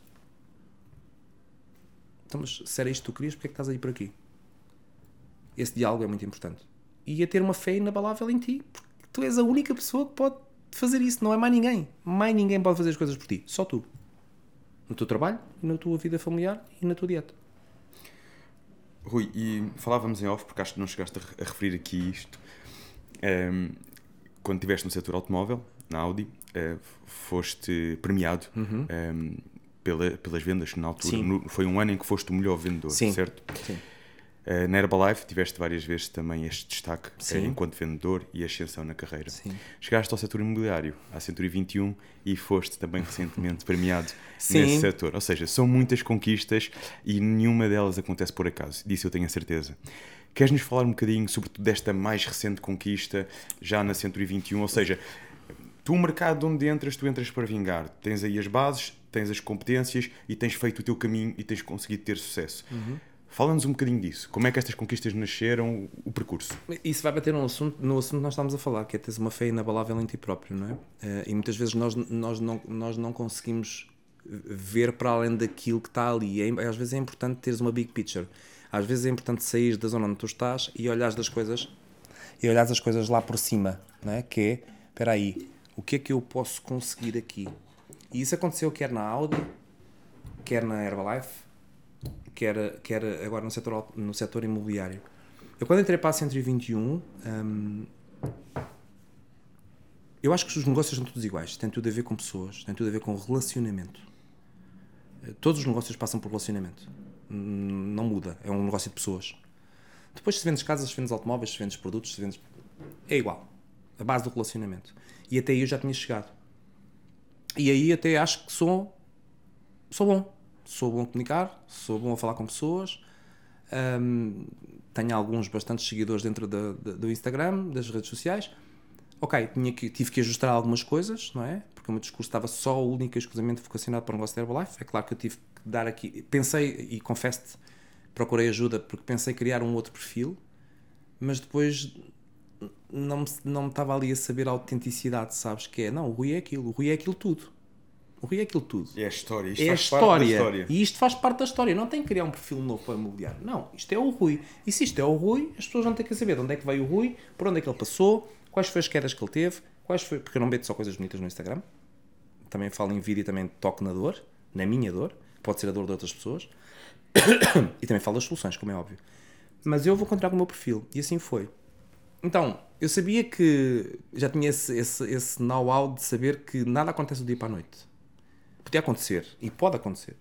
Então, mas se era isto que tu querias, porquê é que estás aí por aqui? Esse diálogo é muito importante. E a ter uma fé inabalável em ti, porque tu és a única pessoa que pode fazer isso, não é mais ninguém. Mais ninguém pode fazer as coisas por ti, só tu. No teu trabalho, na tua vida familiar e na tua dieta. Rui, e falávamos em off, porque acho que não chegaste a referir aqui isto. Um, ehm, quando estiveste no setor automóvel, na Audi, uh, foste premiado uhum. um, ehm, pela, pelas vendas na altura. No, foi um ano em que foste o melhor vendedor, Sim. certo? Sim. Uh, na Herbalife tiveste várias vezes também este destaque uh, enquanto vendedor e ascensão na carreira. Sim. Chegaste ao setor imobiliário, à Century 21, e foste também recentemente premiado Sim. nesse setor. Ou seja, são muitas conquistas e nenhuma delas acontece por acaso. Disso eu tenho a certeza. Queres-nos falar um bocadinho, sobretudo, desta mais recente conquista, já na Century 21? Ou seja, tu, o mercado onde entras, tu entras para vingar. Tens aí as bases, tens as competências e tens feito o teu caminho e tens conseguido ter sucesso. Uhum. Fala-nos um bocadinho disso. Como é que estas conquistas nasceram, o percurso? Isso vai bater no assunto, no assunto que nós estamos a falar, que é teres uma fé inabalável em ti próprio, não é? Eh, e muitas vezes nós, nós, não, nós não conseguimos ver para além daquilo que está ali. É, às vezes é importante teres uma big picture. Às vezes é importante sair da zona onde tu estás e olhares das coisas e olhares as coisas lá por cima, não é? Que é, espera aí, o que é que eu posso conseguir aqui? E isso aconteceu quer na Audi, quer na Herbalife, quer, quer agora no setor, no setor imobiliário. Eu quando entrei para a 121, hum, eu acho que os negócios são todos iguais. Tem tudo a ver com pessoas, tem tudo a ver com relacionamento. Todos os negócios passam por relacionamento. Não muda, é um negócio de pessoas. Depois, se vendes casas, se vendes automóveis, se vendes produtos, se vendes. É igual. A base do relacionamento. E até aí eu já tinha chegado. E aí até acho que sou, sou bom sou bom a comunicar, sou bom a falar com pessoas, um, tenho alguns bastantes seguidores dentro do, Instagram, das redes sociais. Ok, tinha que, tive que ajustar algumas coisas, não é? Porque o meu discurso estava só único e exclusivamente vocacionado para o negócio de Herbalife. É claro que eu tive que dar aqui. Pensei, e confesso-te, procurei ajuda porque pensei criar um outro perfil, mas depois não me, não me estava ali a saber a autenticidade, sabes? Que é, não, o Rui é aquilo, o Rui é aquilo tudo. O Rui é aquilo tudo. É a história. Isto é a história. história. E isto faz parte da história. Não tem que criar um perfil novo para imobiliário. Não, isto é o Rui. E se isto é o Rui, as pessoas vão ter que saber de onde é que veio o Rui, por onde é que ele passou, quais foram as quedas que ele teve, quais foi, porque eu não meto só coisas bonitas no Instagram, também falo em vídeo e também toco na dor, na minha dor, pode ser a dor de outras pessoas, e também falo das soluções, como é óbvio. Mas eu vou encontrar com o meu perfil, e assim foi. Então, eu sabia que já tinha esse, esse, esse know-how de saber que nada acontece do dia para a noite. Podia acontecer, e pode acontecer.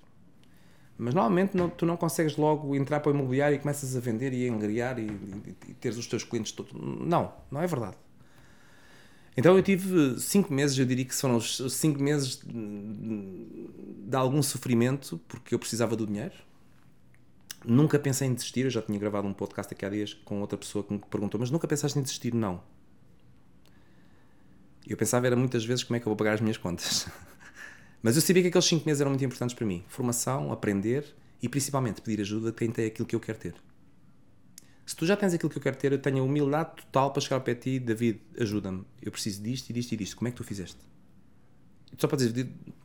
Mas normalmente não, tu não consegues logo entrar para o imobiliário e começas a vender e a engriar e, e, e teres os teus clientes todos. Não, não é verdade. Então eu tive cinco meses, eu diria que foram os cinco meses de algum sofrimento, porque eu precisava do dinheiro. Nunca pensei em desistir, eu já tinha gravado um podcast aqui há dias com outra pessoa que me perguntou, mas nunca pensaste em desistir? Não. Eu pensava era muitas vezes como é que eu vou pagar as minhas contas. mas eu sabia que aqueles cinco meses eram muito importantes para mim. Formação, aprender e principalmente pedir ajuda a quem tem aquilo que eu quero ter. Se tu já tens aquilo que eu quero ter, eu tenho a humildade total para chegar de ti, David, ajuda-me. Eu preciso disto e disto e disto. Como é que tu fizeste? Só podes,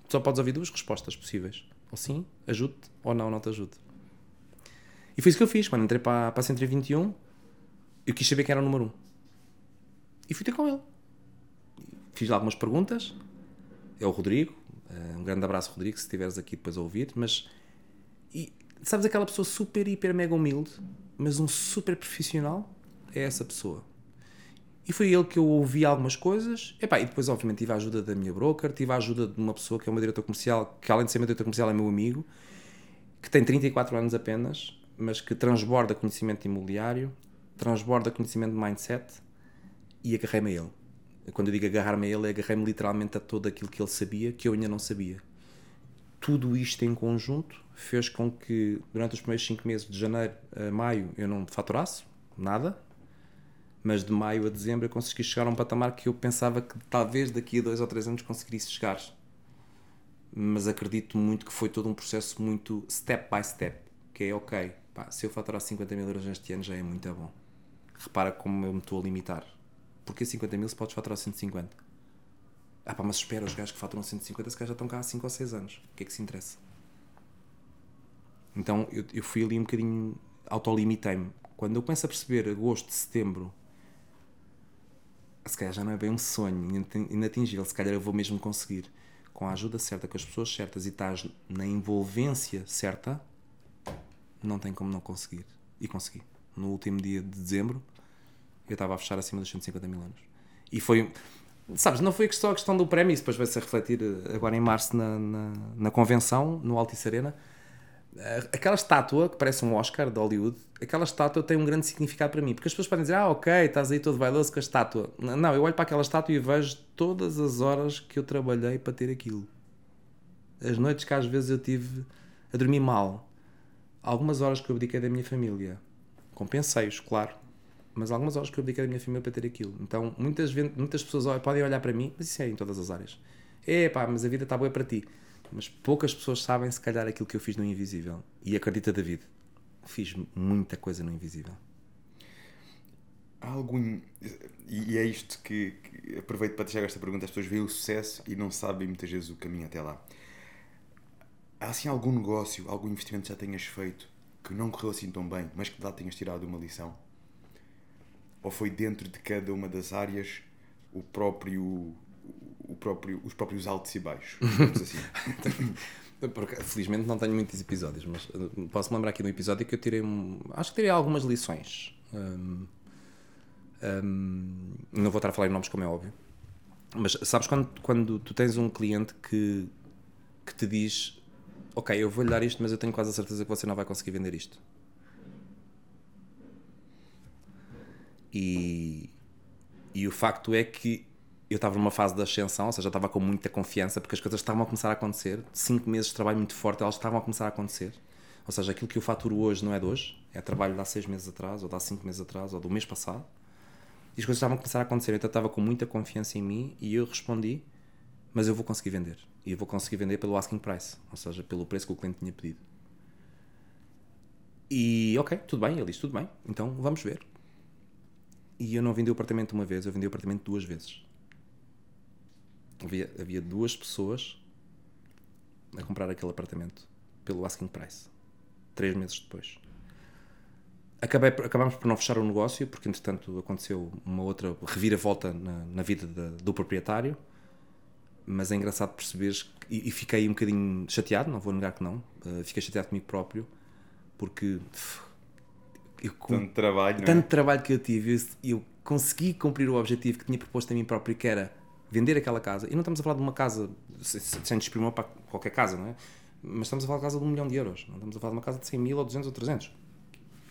só podes ouvir duas respostas possíveis. Ou sim, ajude-te, ou não, não te ajude. E foi isso que eu fiz. Quando entrei para, para a 121, eu quis saber quem era o número 1. Um. E fui ter com ele. Fiz lá algumas perguntas. É o Rodrigo. Eh, um grande abraço, Rodrigo, se estiveres aqui depois a ouvir. Mas, e, sabes aquela pessoa super, hiper, mega humilde, mas um super profissional? É essa pessoa. E foi ele que eu ouvi algumas coisas. Epá, e depois, obviamente, tive a ajuda da minha broker, tive a ajuda de uma pessoa que é uma diretor comercial, que além de ser meu diretor comercial é meu amigo, que tem 34 anos apenas, mas que transborda conhecimento imobiliário, transborda conhecimento de mindset e agarrei-me a ele. Quando eu digo agarrar-me a ele, é agarrei-me literalmente a todo aquilo que ele sabia, que eu ainda não sabia. Tudo isto em conjunto fez com que durante os primeiros 5 meses, de janeiro a maio, eu não faturasse nada, mas de maio a dezembro eu consegui chegar a um patamar que eu pensava que talvez daqui a dois ou três anos conseguisse chegar. Mas acredito muito que foi todo um processo muito step by step, que é ok, pá, se eu faturar 50 mil euros neste ano já é muito bom. Repara como eu me estou a limitar. Porque 50 mil se podes faturar 150? Ah pá, mas espera, os gajos que faturam 150 se calhar já estão cá há 5 ou 6 anos. O que é que se interessa? Então eu, eu fui ali um bocadinho autolimitei-me. Quando eu começo a perceber agosto, setembro, se calhar já não é bem um sonho inatingível, se calhar eu vou mesmo conseguir. Com a ajuda certa, com as pessoas certas e estás na envolvência certa, não tem como não conseguir. E consegui. No último dia de dezembro, eu estava a fechar acima dos 150 mil anos. E foi. Sabes, não foi só a questão do prémio, isso depois vai-se refletir eh, agora em março na, na, na convenção, no Altice Arena. Eh, aquela estátua, que parece um Oscar de Hollywood, aquela estátua tem um grande significado para mim. Porque as pessoas podem dizer, ah, ok, estás aí todo vaidoso com a estátua. Não, eu olho para aquela estátua e vejo todas as horas que eu trabalhei para ter aquilo. As noites que às vezes eu tive a dormir mal, algumas horas que eu dediquei da minha família. Compensei-os, claro. Mas algumas horas que eu dediquei da minha família para ter aquilo. Então, muitas, muitas pessoas podem olhar para mim, mas isso é em todas as áreas. É pá, mas a vida está boa para ti. Mas poucas pessoas sabem, se calhar, aquilo que eu fiz no Invisível. E acredita, David, fiz muita coisa no Invisível. Há algum. E é isto que, que aproveito para deixar esta pergunta. As pessoas veem o sucesso e não sabem muitas vezes o caminho até lá. Há assim algum negócio, algum investimento que já tenhas feito que não correu assim tão bem, mas que de lá tenhas tirado uma lição? Ou foi dentro de cada uma das áreas o próprio, o próprio, os próprios altos e baixos? assim. Felizmente não tenho muitos episódios, mas eh, posso lembrar aqui de um episódio que eu tirei. Acho que tirei algumas lições. Um, um, não vou estar a falar em nomes, como é óbvio. Mas sabes quando, quando tu tens um cliente que, que te diz ok, eu vou-lhe dar isto, mas eu tenho quase a certeza que você não vai conseguir vender isto. E, e o facto é que eu estava numa fase de ascensão, ou seja, estava com muita confiança porque as coisas estavam a começar a acontecer. Cinco meses de trabalho muito forte, elas estavam a começar a acontecer. Ou seja, aquilo que eu faturo hoje não é de hoje, é trabalho de há seis meses atrás, ou de há cinco meses atrás, ou do mês passado. E as coisas estavam a começar a acontecer. Então eu estava com muita confiança em mim e eu respondi: Mas eu vou conseguir vender e eu vou conseguir vender pelo asking price, ou seja, pelo preço que o cliente tinha pedido. E ok, tudo bem, ele disse tudo bem, então vamos ver. E eu não vendi o apartamento uma vez, eu vendi o apartamento duas vezes. Havia, havia duas pessoas a comprar aquele apartamento pelo asking price, três meses depois. acabei, acabámos por não fechar o negócio, porque entretanto aconteceu uma outra reviravolta na, na vida da- do proprietário. Mas é engraçado perceberes, e, e fiquei um bocadinho chateado, não vou negar que não, uh, fiquei chateado comigo próprio, porque pff, eu, Tanto trabalho, é? tanto trabalho que eu tive, eu, eu consegui cumprir o objetivo que tinha proposto a mim próprio, que era vender aquela casa. E não estamos a falar de uma casa, se- se- sem desprimor para qualquer casa, não é? Mas estamos a falar de casa de um milhão de euros. Não estamos a falar de uma casa de 100 mil ou 200 ou 300.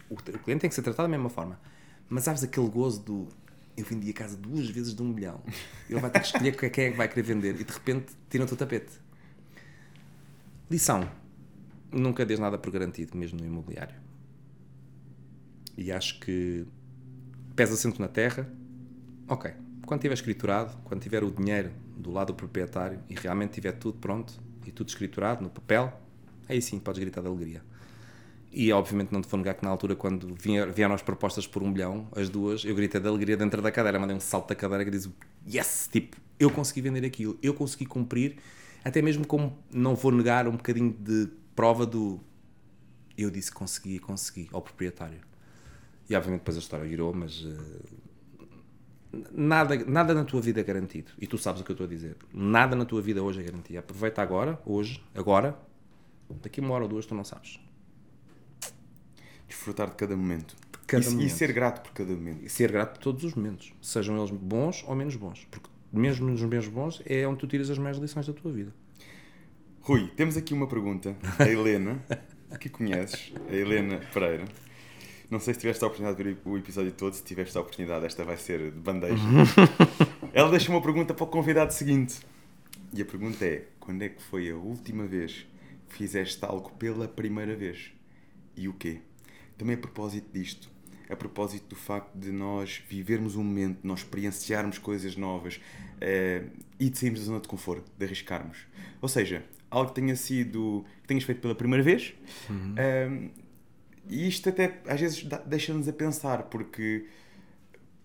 O, o cliente tem que ser tratado da mesma forma. Mas sabes aquele gozo do eu vendi a casa duas vezes de um milhão. Ele vai ter que escolher quem é que vai querer vender e de repente tiram-te o tapete. Lição. Nunca dês nada por garantido, mesmo no imobiliário. E acho que pés assento na terra. Ok. Quando tiver escriturado, quando tiver o dinheiro do lado do proprietário e realmente tiver tudo pronto e tudo escriturado no papel, aí sim podes gritar de alegria. E obviamente não te vou negar que na altura, quando vier- vieram as propostas por um milhão, as duas, eu gritei de alegria dentro da cadeira, mandei um salto da cadeira que diz yes! Tipo, eu consegui vender aquilo, eu consegui cumprir, até mesmo como não vou negar um bocadinho de prova do eu disse consegui, consegui ao proprietário. E obviamente depois a história virou, mas eh, nada, nada na tua vida é garantido. E tu sabes o que eu estou a dizer. Nada na tua vida hoje é garantido. Aproveita agora, hoje, agora. Daqui uma hora ou duas tu não sabes. Desfrutar de cada momento. cada e, e momento. ser grato por cada momento. E ser grato por todos os momentos, sejam eles bons ou menos bons, porque mesmo nos menos bons é onde tu tiras as maiores lições da tua vida. Rui, temos aqui uma pergunta. A Helena, que conheces, a Helena Pereira. Não sei se tiveste a oportunidade de ver o episódio todo. Se tiveste a oportunidade, esta vai ser de bandeja. Ela deixa uma pergunta para o convidado seguinte. E a pergunta é: quando é que foi a última vez que fizeste algo pela primeira vez? E o quê? Também a propósito disto, a propósito do facto de nós vivermos um momento, nós experienciarmos coisas novas eh, e de sairmos da zona de conforto, de arriscarmos. Ou seja, algo que tenha sido, que tenhas feito pela primeira vez. eh, e isto até às vezes deixa-nos a pensar, porque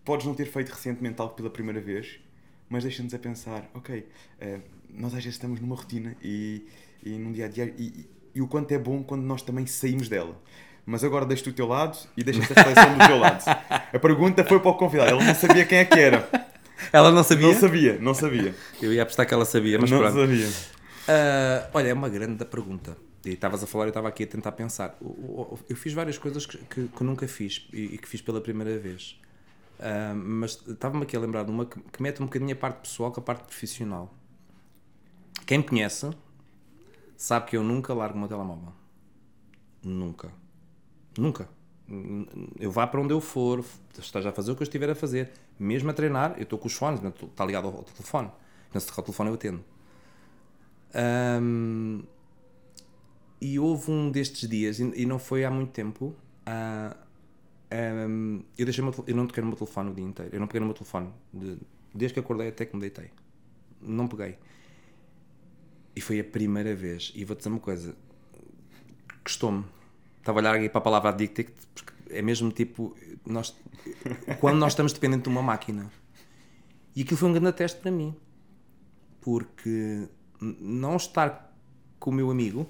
podes não ter feito recentemente algo pela primeira vez, mas deixa-nos a pensar, ok, eh, nós às vezes estamos numa rotina e, e num dia a dia e, e- o quanto é bom quando nós também saímos dela. Mas agora deixo-te o teu lado e deixa-te a reflexão do teu lado. A pergunta foi para o convidado, ele não sabia quem é que era. Ela não sabia? Não sabia, não sabia. Eu ia apostar que ela sabia, mas não pronto. sabia. Ah, olha, é uma grande pergunta. Estavas a falar eu estava aqui a tentar pensar. Eu fiz várias coisas que, que- que nunca fiz e, que fiz pela primeira vez. Ah, mas estava-me aqui a lembrar de uma que, que mete um bocadinho a parte pessoal com a parte profissional. Quem me conhece sabe que eu nunca largo meu telemóvel. Nunca. Nunca. Eu vá para onde eu for, esteja a fazer o que eu estiver a fazer. Mesmo a treinar, eu estou com os fones, está ligado ao, telefone. Então, se o telefone, eu atendo. Ahm, e houve um destes dias, e, não foi há muito tempo, ah, ahm, eu, deixei eu não toquei no meu telefone o dia inteiro. Eu não peguei no meu telefone de- desde que acordei até que me deitei. Não peguei. E foi a primeira vez. E vou-te dizer uma coisa: custou-me. Estava a olhar aqui para a palavra addicted, porque é mesmo tipo. Nós, quando nós estamos dependentes de uma máquina. E aquilo foi um grande teste para mim. Porque não estar com o meu amigo,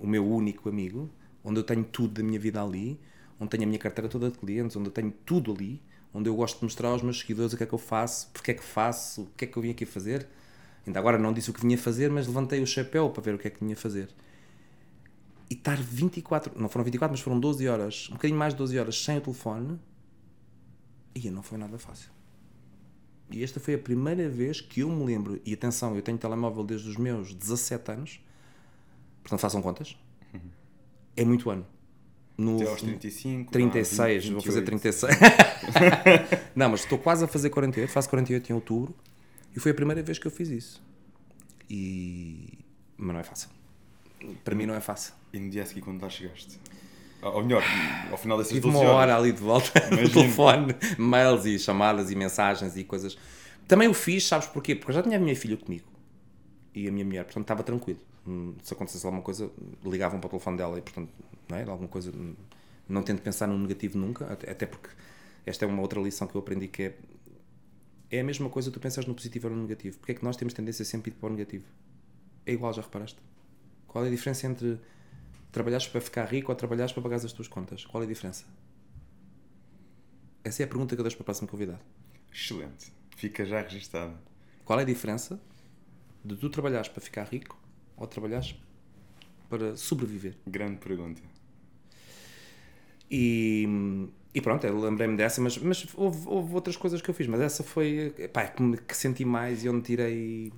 o meu único amigo, onde eu tenho tudo da minha vida ali, onde tenho a minha carteira toda de clientes, onde eu tenho tudo ali, onde eu gosto de mostrar aos meus seguidores o que é que eu faço, porque é que faço, o que é que eu vim aqui fazer. Ainda agora não disse o que vinha fazer, mas levantei o chapéu para ver o que é que vinha fazer. E estar 24, não foram 24, mas foram 12 horas, um bocadinho mais de 12 horas sem o telefone, e não foi nada fácil. E esta foi a primeira vez que eu me lembro, e atenção, eu tenho telemóvel desde os meus 17 anos, portanto façam contas, é muito ano. No, Até aos 35. 36, vá, vou fazer 28. 36. não, mas estou quase a fazer 48, faço 48 em outubro, e foi a primeira vez que eu fiz isso. E. Mas não é fácil. Para mim não é fácil. E no dia a seguir, quando lá chegaste? Ou melhor, ao final dessas Tive 12 uma horas. hora ali de volta no telefone, mails e chamadas e mensagens e coisas. Também o fiz, sabes porquê? Porque eu já tinha a minha filha comigo e a minha mulher, portanto estava tranquilo. Hum, Se acontecesse alguma coisa, ligavam para o telefone dela e, portanto, não é? Alguma coisa, hum, não tento pensar no negativo nunca, até, porque esta é uma outra lição que eu aprendi que é. É a mesma coisa tu pensas no positivo ou no negativo. Porque é que nós temos tendência sempre a ir para o negativo? É igual, já reparaste? Qual é a diferença entre Trabalhaste para ficar rico ou trabalhaste para pagar as tuas contas? Qual é a diferença? Essa é a pergunta que eu deixo para o próximo convidado. Excelente. Fica já registado. Qual é a diferença de tu trabalhares para ficar rico ou trabalhares para sobreviver? Grande pergunta. E, e pronto, lembrei-me dessa, mas, mas houve, houve outras coisas que eu fiz, mas essa foi pá, que, me, que senti mais e onde tirei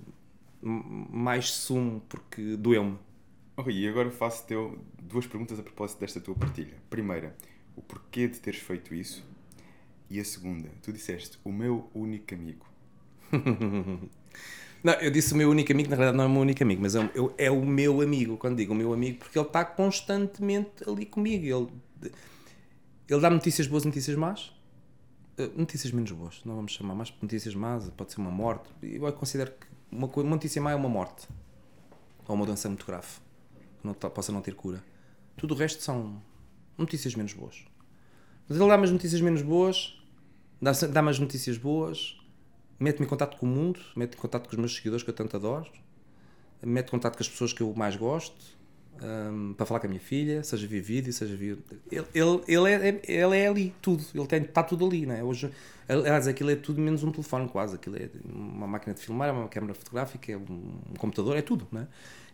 mais sumo porque doeu-me. E agora faço-te eu duas perguntas a propósito desta tua partilha. Primeira, o porquê de teres feito isso? E a segunda, tu disseste, o meu único amigo. Não, eu disse o meu único amigo, na realidade não é o meu único amigo, mas é, o- eu- é o meu amigo, quando digo o meu amigo, porque ele está constantemente ali comigo. Ele, ele dá notícias boas, notícias más. Eh, Notícias menos boas, não vamos chamar mais notícias más, pode ser uma morte. Eu considero que uma, uma notícia má é uma morte. Ou uma doença muito grave, não, tá- possa não ter cura. Tudo o resto são notícias menos boas. Mas ele dá-me as notícias menos boas, dá- dá-me as notícias boas, mete-me em contato com o mundo, mete-me em contato com os meus seguidores que eu tanto adoro, mete em contato com as pessoas que eu mais gosto, hum, para falar com a minha filha, seja via vídeo, seja via. Ele, ele, ele, é, ele é ali, tudo, ele tem, está tudo ali, não é? Hoje, aliás, aquilo é tudo menos um telefone, quase. Aquilo é uma máquina de filmar, é uma câmera fotográfica, é um, um computador, é tudo, não é?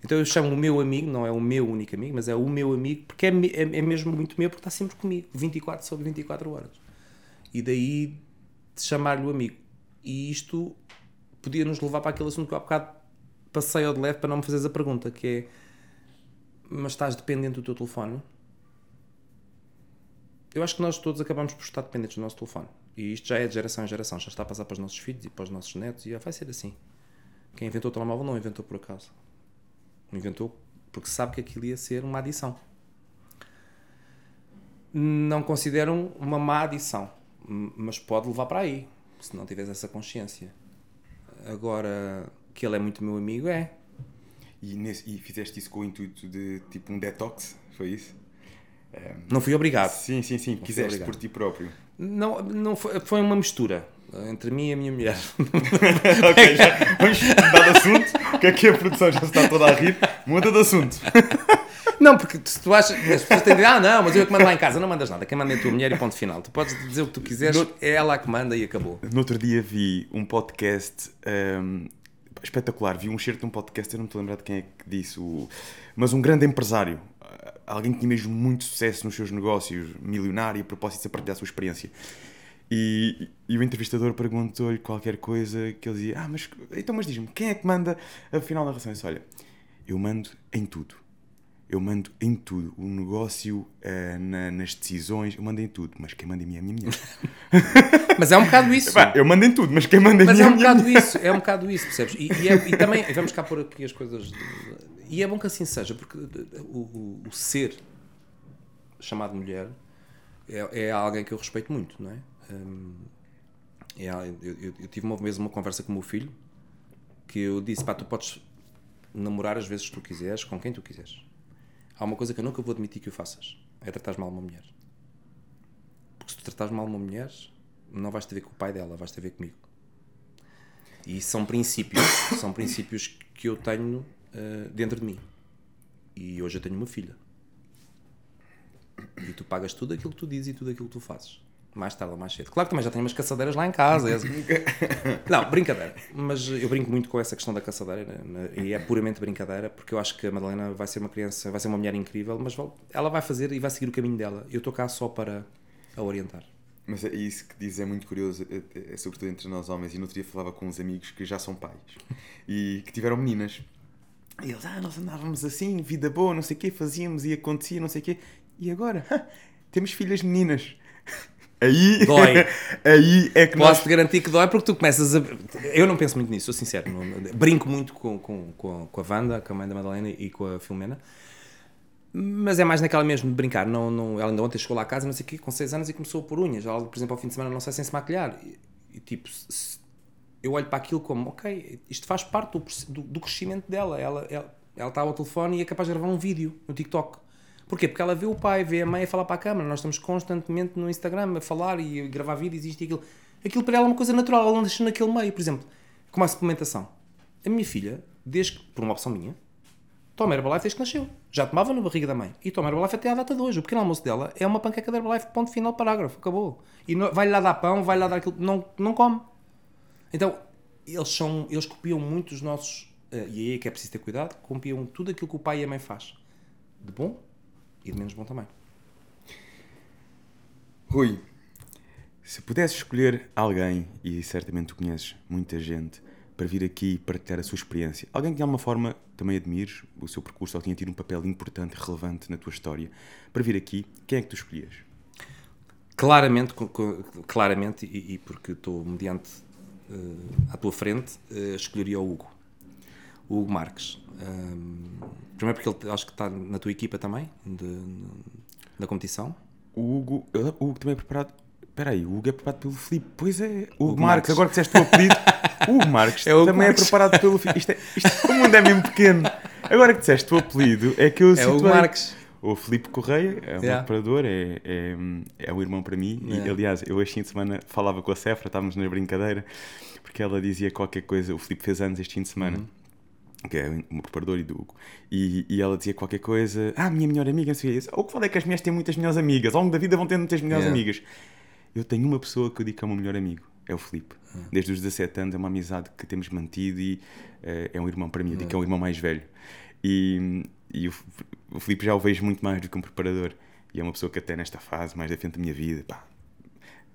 Então eu chamo o meu amigo, não é o meu único amigo, mas é o meu amigo, porque é, é, é mesmo muito meu, porque está sempre comigo, 24 sobre 24 horas. E daí chamar-lhe o amigo. E isto podia nos levar para aquele assunto que eu há bocado passei ao de leve para não me fazeres a pergunta, que é mas estás dependente do teu telefone? Eu acho que nós todos acabamos por estar dependentes do nosso telefone. E isto já é de geração em geração, já está a passar para os nossos filhos e para os nossos netos, e já vai ser assim. Quem inventou o telemóvel não inventou por acaso. Inventou porque sabe que aquilo ia ser uma adição. Não considero uma má adição, mas pode levar para aí, se não tiveres essa consciência. Agora, que ele é muito meu amigo, é. E, nesse, e fizeste isso com o intuito de tipo um detox, foi isso? Não fui obrigado. Sim, sim, sim. Quiseste obrigado. por ti próprio. Não, não foi, foi uma mistura eh, entre mim e a minha mulher. ok, já vamos mudar de assunto, que aqui a produção já está toda a rir. Muda de assunto. Não, porque se tu achas. As pessoas têm de dizer, ah, não, mas eu é que mando lá em casa. Não mandas nada. Quem manda é a tua mulher e ponto final. Tu podes dizer o que tu quiseres, é ela a que manda e acabou. No outro dia vi um podcast hum, espetacular. Vi um certo de um podcast, eu não me estou a lembrar de quem é que disse, o... mas um grande empresário. Ah, Alguém que tinha mesmo muito sucesso nos seus negócios, milionário, a propósito de partilhar a sua experiência. E, e o entrevistador perguntou-lhe qualquer coisa que ele dizia: Ah, mas então, mas diz-me, quem é que manda afinal na relação? Eu disse, Olha, eu mando em tudo. Eu mando em tudo. O negócio, ah, na- nas decisões, eu mando em tudo. Mas quem manda em mim é a minha mulher. Mas é um bocado isso. Pá, eu mando em tudo, mas quem manda em Mas mim é é a minha bocado isso, é um bocado isso, percebes? E, e é- e também, vamos cá pôr aqui as coisas. de- e é bom que assim seja, porque o, o- o ser chamado mulher é, é alguém que eu respeito muito, não é? Hum, é eu, eu- eu tive uma vez uma conversa com o meu filho que eu disse: pá, tu podes namorar as vezes que tu quiseres, com quem tu quiseres. Há uma coisa que eu nunca vou admitir que o faças: é tratares mal uma mulher. Porque se tu tratares mal uma mulher, não vais ter a ver com o pai dela, vais ter a ver comigo. E são princípios, são princípios que eu tenho eh, dentro de mim. E hoje eu tenho uma filha. E tu pagas tudo aquilo que tu dizes e tudo aquilo que tu fazes. Mais tarde ou mais cedo. Claro que também já tenho umas caçadeiras lá em casa. Não, brincadeira. Mas eu brinco muito com essa questão da caçadeira né? e é puramente brincadeira porque eu acho que a Madalena vai ser uma criança, vai ser uma mulher incrível, mas ela vai fazer e vai seguir o caminho dela. Eu estou cá só para a orientar. Mas é isso que diz é muito curioso, é, é- é sobretudo entre nós homens. E no outro dia falava com uns amigos que já são pais e que tiveram meninas. E eles, ah, nós andávamos assim, vida boa, não sei o quê, fazíamos e acontecia, não sei o quê. E agora, temos filhas meninas. Aí, Dói. aí é que nós. Posso-te garantir que dói porque tu começas a. Eu não penso muito nisso, sou sincero. Não- Brinco muito com, com, com, a, Wanda, com a mãe da Madalena e com a Filomena. Mas é mais naquela mesmo de brincar. Não, não, ela ainda ontem chegou lá a casa, não sei o quê, com 6 anos e começou a pôr unhas. Ela, por exemplo, ao fim de semana não sai sem se maquilhar. E, e, tipo, se- eu olho para aquilo como, ok, isto faz parte do, do, do crescimento dela. Ela, ela, ela está ao telefone e é capaz de gravar um vídeo no TikTok. Porquê? Porque ela vê o pai, vê a mãe a falar para a câmara. Nós estamos constantemente no Instagram a falar e a gravar vídeos, isto e aquilo. Aquilo para ela é uma coisa natural, ela não deixa naquele meio. Por exemplo, como a suplementação. A minha filha, desde que, por uma opção minha, toma Herbalife desde que nasceu. Já tomava na barriga da mãe. E toma Herbalife até à data de hoje. O pequeno almoço dela é uma panqueca de Herbalife, ponto final, parágrafo, acabou. E não- vai-lhe lá dar pão, vai-lhe lá dar aquilo, não, não come. Então, eles, são, eles copiam muito os nossos, eh, e aí é que é preciso ter cuidado, copiam tudo aquilo que o pai e a mãe faz. De bom e de menos bom também. Rui, se pudesses escolher alguém, e certamente tu conheces muita gente, para vir aqui partilhar a sua experiência, alguém que de alguma forma também admires o seu percurso ou tenha tido um papel importante, relevante na tua história, para vir aqui, quem é que tu escolhias? Claramente, claramente e, e porque estou mediante eh, à tua frente, eh, escolheria o Hugo. O Hugo Marques. Ahm, primeiro porque ele acho que está na tua equipa também, de, da competição. O Hugo, o Hugo também é preparado. Espera aí, o Hugo é preparado pelo Filipe. Pois é, o Hugo Hugo Marques, Marques. agora que disseste o apelido, o Hugo Marques É o Hugo também Marques. é preparado pelo Filipe. Isto é, isto- o mundo é mesmo pequeno. Agora que disseste o apelido, é que eu É o Hugo. Marques. O Filipe Correia é um Yeah. preparador, é, é, é um irmão para mim. E, Yeah. aliás, eu este fim de semana falava com a Cefra, estávamos na brincadeira, porque ela dizia qualquer coisa. O Filipe fez anos este fim de semana. Uhum. Que é o meu preparador e do Hugo. E, e ela dizia qualquer coisa. Ah, minha melhor amiga, não sei o que. Eu disse, O que vale é que as mulheres têm muitas melhores amigas. Ao longo da vida vão ter muitas melhores Yeah. amigas. Eu tenho uma pessoa que eu digo que é o meu melhor amigo. É o Filipe. Uhum. Desde os 17 anos é uma amizade que temos mantido e eh, é um irmão para mim. Eu digo que é um irmão mais velho. E, e o, o Filipe já o vejo muito mais do que um preparador. E é uma pessoa que até nesta fase, mais da frente da minha vida, pá,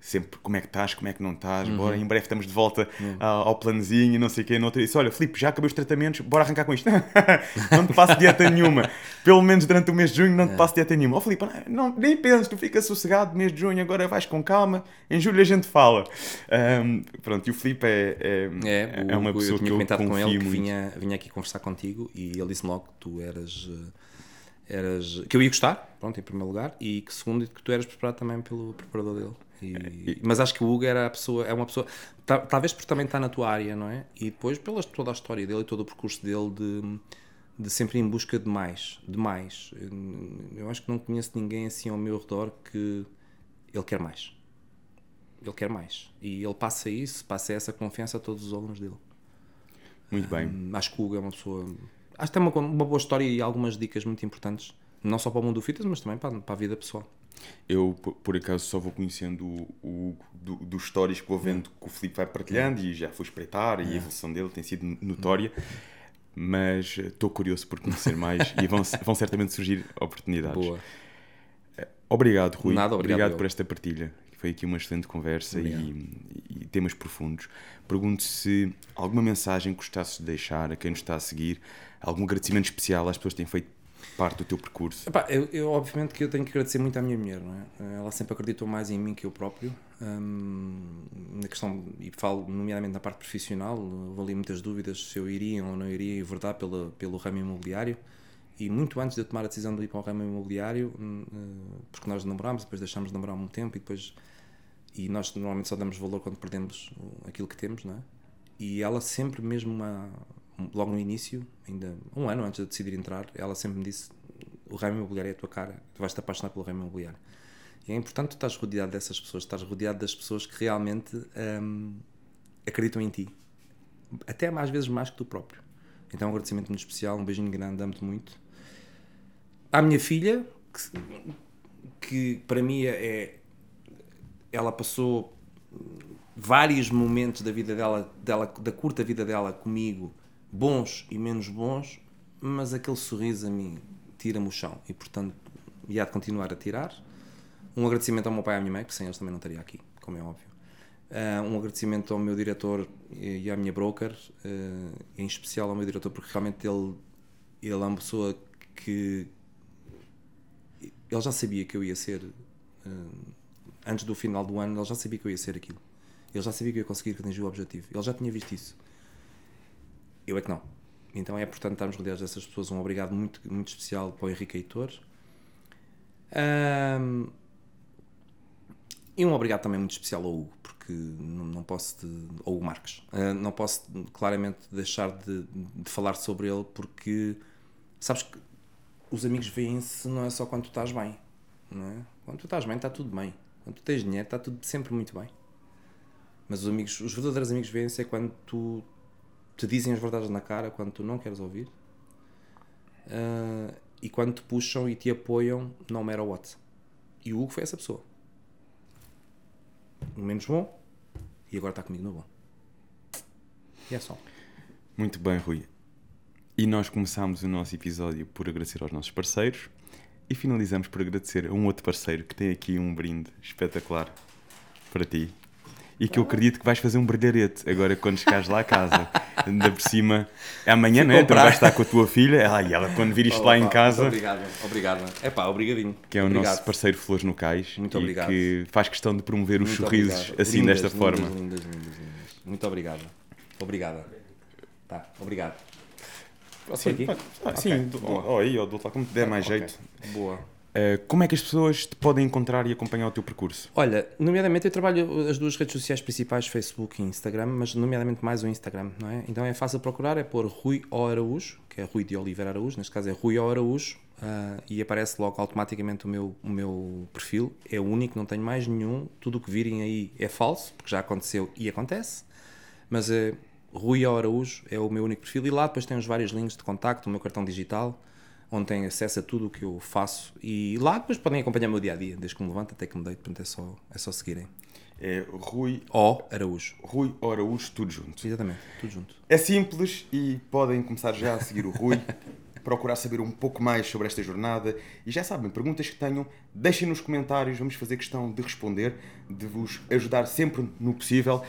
sempre como é que estás, como é que não estás, bora, em breve estamos de volta ao, ao planozinho, não sei o quê. No outro disse, olha, Filipe, já acabei os tratamentos, bora arrancar com isto. não te passo dieta nenhuma. Pelo menos durante o mês de junho não te passo dieta nenhuma. Ó Filipe, não, nem penses, tu fica sossegado, mês de junho, agora vais com calma, em julho a gente fala. Ahm, pronto, e o Filipe é, é, É, é uma pessoa eu tinha que eu comentado com ele que vinha, vinha aqui conversar contigo e ele disse logo que tu eras, eh, eras que eu ia gostar, pronto, em primeiro lugar, e que segundo que tu eras preparado também pelo preparador dele. E- mas acho que o Hugo era a pessoa, é uma pessoa, ta- talvez por também estar na tua área, não é? E depois pela toda a história dele e todo o percurso dele de, de sempre em busca de mais, de mais. Eu acho que não conheço ninguém assim ao meu redor que ele quer mais. Ele quer mais. E ele passa isso, passa essa confiança a todos os alunos dele. Muito bem. Hum, Acho que o Hugo é uma pessoa. Acho que tem uma, uma boa história e algumas dicas muito importantes, não só para o mundo do fitness, mas também para, para a vida pessoal. Eu, por, acaso, só vou conhecendo o, o do, dos stories que vou vendo que o Filipe vai partilhando e já fui espreitar e a evolução dele tem sido notória. Mas eh, estou curioso por conhecer mais e vão, vão certamente surgir oportunidades. Boa. Obrigado, Rui. Nada, obrigado eu. por esta partilha. Foi aqui uma excelente conversa e, Obrigado. e temas profundos. Pergunto se alguma mensagem gostasses de deixar a quem nos está a seguir, algum agradecimento especial às pessoas que têm feito parte do teu percurso. Epá, eu, eu, obviamente que eu tenho que agradecer muito à minha mulher, não é? Ela sempre acreditou mais em mim que eu próprio. hum, na questão, e falo nomeadamente na parte profissional, houve muitas dúvidas se eu iria ou não iria enverdar pela, pelo ramo imobiliário. E muito antes de eu tomar a decisão de ir para o ramo imobiliário, hum, eh, porque nós namorámos, depois deixámos de namorar um tempo e depois. E nós normalmente só damos valor quando perdemos aquilo que temos, não é? E ela sempre, mesmo uma- logo no início, ainda um ano antes de decidir entrar, ela sempre me disse: o ramo imobiliário é a tua cara, tu vais te apaixonar pelo ramo imobiliário. E é importante tu estás rodeado dessas pessoas, estás rodeado das pessoas que realmente hum, acreditam em ti, até às vezes mais que tu próprio. Então, um agradecimento muito especial, um beijinho grande, amo-te muito. À minha filha, que, que para mim é. Ela passou vários momentos da vida dela, dela, da curta vida dela comigo, bons e menos bons, mas aquele sorriso a mim tira-me o chão e, portanto, e há de continuar a tirar. Um agradecimento ao meu pai e à minha mãe, que sem eles também não estaria aqui, como é óbvio. Ah, um agradecimento ao meu diretor e à minha broker, ah, em especial ao meu diretor, porque realmente ele, ele é uma pessoa que. Ele já sabia que eu ia ser. ah, antes do final do ano, ele já sabia que eu ia ser aquilo. Ele já sabia que eu ia conseguir atingir o objetivo. Ele já tinha visto isso. Eu é que não. Então é importante estarmos rodeados dessas pessoas. Um obrigado muito, muito especial para o Henrique Heitor. Ahm, e um obrigado também muito especial ao Hugo, porque não, não posso. De, ao Hugo Marques. Ah, não posso claramente deixar de, de falar sobre ele, porque sabes que os amigos veem-se não é só quando tu estás bem. Não é? Quando tu estás bem, está tudo bem. Quando tu tens dinheiro, está tudo sempre muito bem. Mas os amigos, os verdadeiros amigos veem-se é quando tu te dizem as verdades na cara, quando tu não queres ouvir. uh, e quando te puxam e te apoiam, no matter what. E o Hugo foi essa pessoa. O menos bom e agora está comigo no bom. E é só. Muito bem, Rui. E nós começámos o nosso episódio por agradecer aos nossos parceiros e finalizamos por agradecer a um outro parceiro que tem aqui um brinde espetacular para ti e que eu acredito que vais fazer um brilharete agora quando chegares lá a casa. Ainda por cima, é amanhã, não é? Tu vais estar com a tua filha ah, e ela quando vir isto oh, lá em casa. Obrigado, obrigado. É pá, obrigadinho. Que é o obrigado. nosso parceiro Flores no Cais Muito e obrigado. que faz questão de promover os Muito sorrisos obrigado. assim lindas, desta lindas, forma. Lindas, lindas, lindas. Muito obrigado. Obrigada. Tá, obrigado. Posso sim, aqui? Ah, sim, okay. oh, aí, oh, do outro lado, como te der mais okay. jeito. Boa. Uh, como é que as pessoas te podem encontrar e acompanhar o teu percurso? Olha, nomeadamente eu trabalho as duas redes sociais principais, Facebook e Instagram, mas nomeadamente mais o Instagram, não é? Então é fácil procurar, é pôr Rui O Araújo, que é Rui de Oliveira Araújo, neste caso é Rui O Araújo, uh, e aparece logo automaticamente o meu, o meu perfil. É único, não tenho mais nenhum. Tudo o que virem aí é falso, porque já aconteceu e acontece, mas é Rui Araújo é o meu único perfil, e lá depois tem os vários links de contacto, o meu cartão digital onde têm acesso a tudo o que eu faço e lá depois podem acompanhar o meu dia a dia, desde que me levanto até que me deito, portanto é só, é só seguirem. É Rui O Araújo. Rui o Araújo, tudo junto. Exatamente, tudo junto. É simples e podem começar já a seguir o Rui, procurar saber um pouco mais sobre esta jornada e já sabem, perguntas que tenham, deixem nos comentários, vamos fazer questão de responder, de vos ajudar sempre no possível.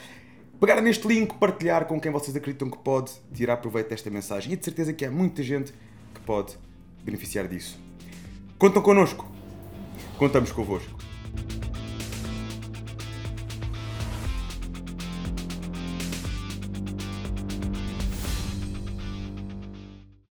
Pegar neste link, partilhar com quem vocês acreditam que pode tirar proveito desta mensagem e de certeza que há muita gente que pode beneficiar disso. Contam connosco. Contamos convosco.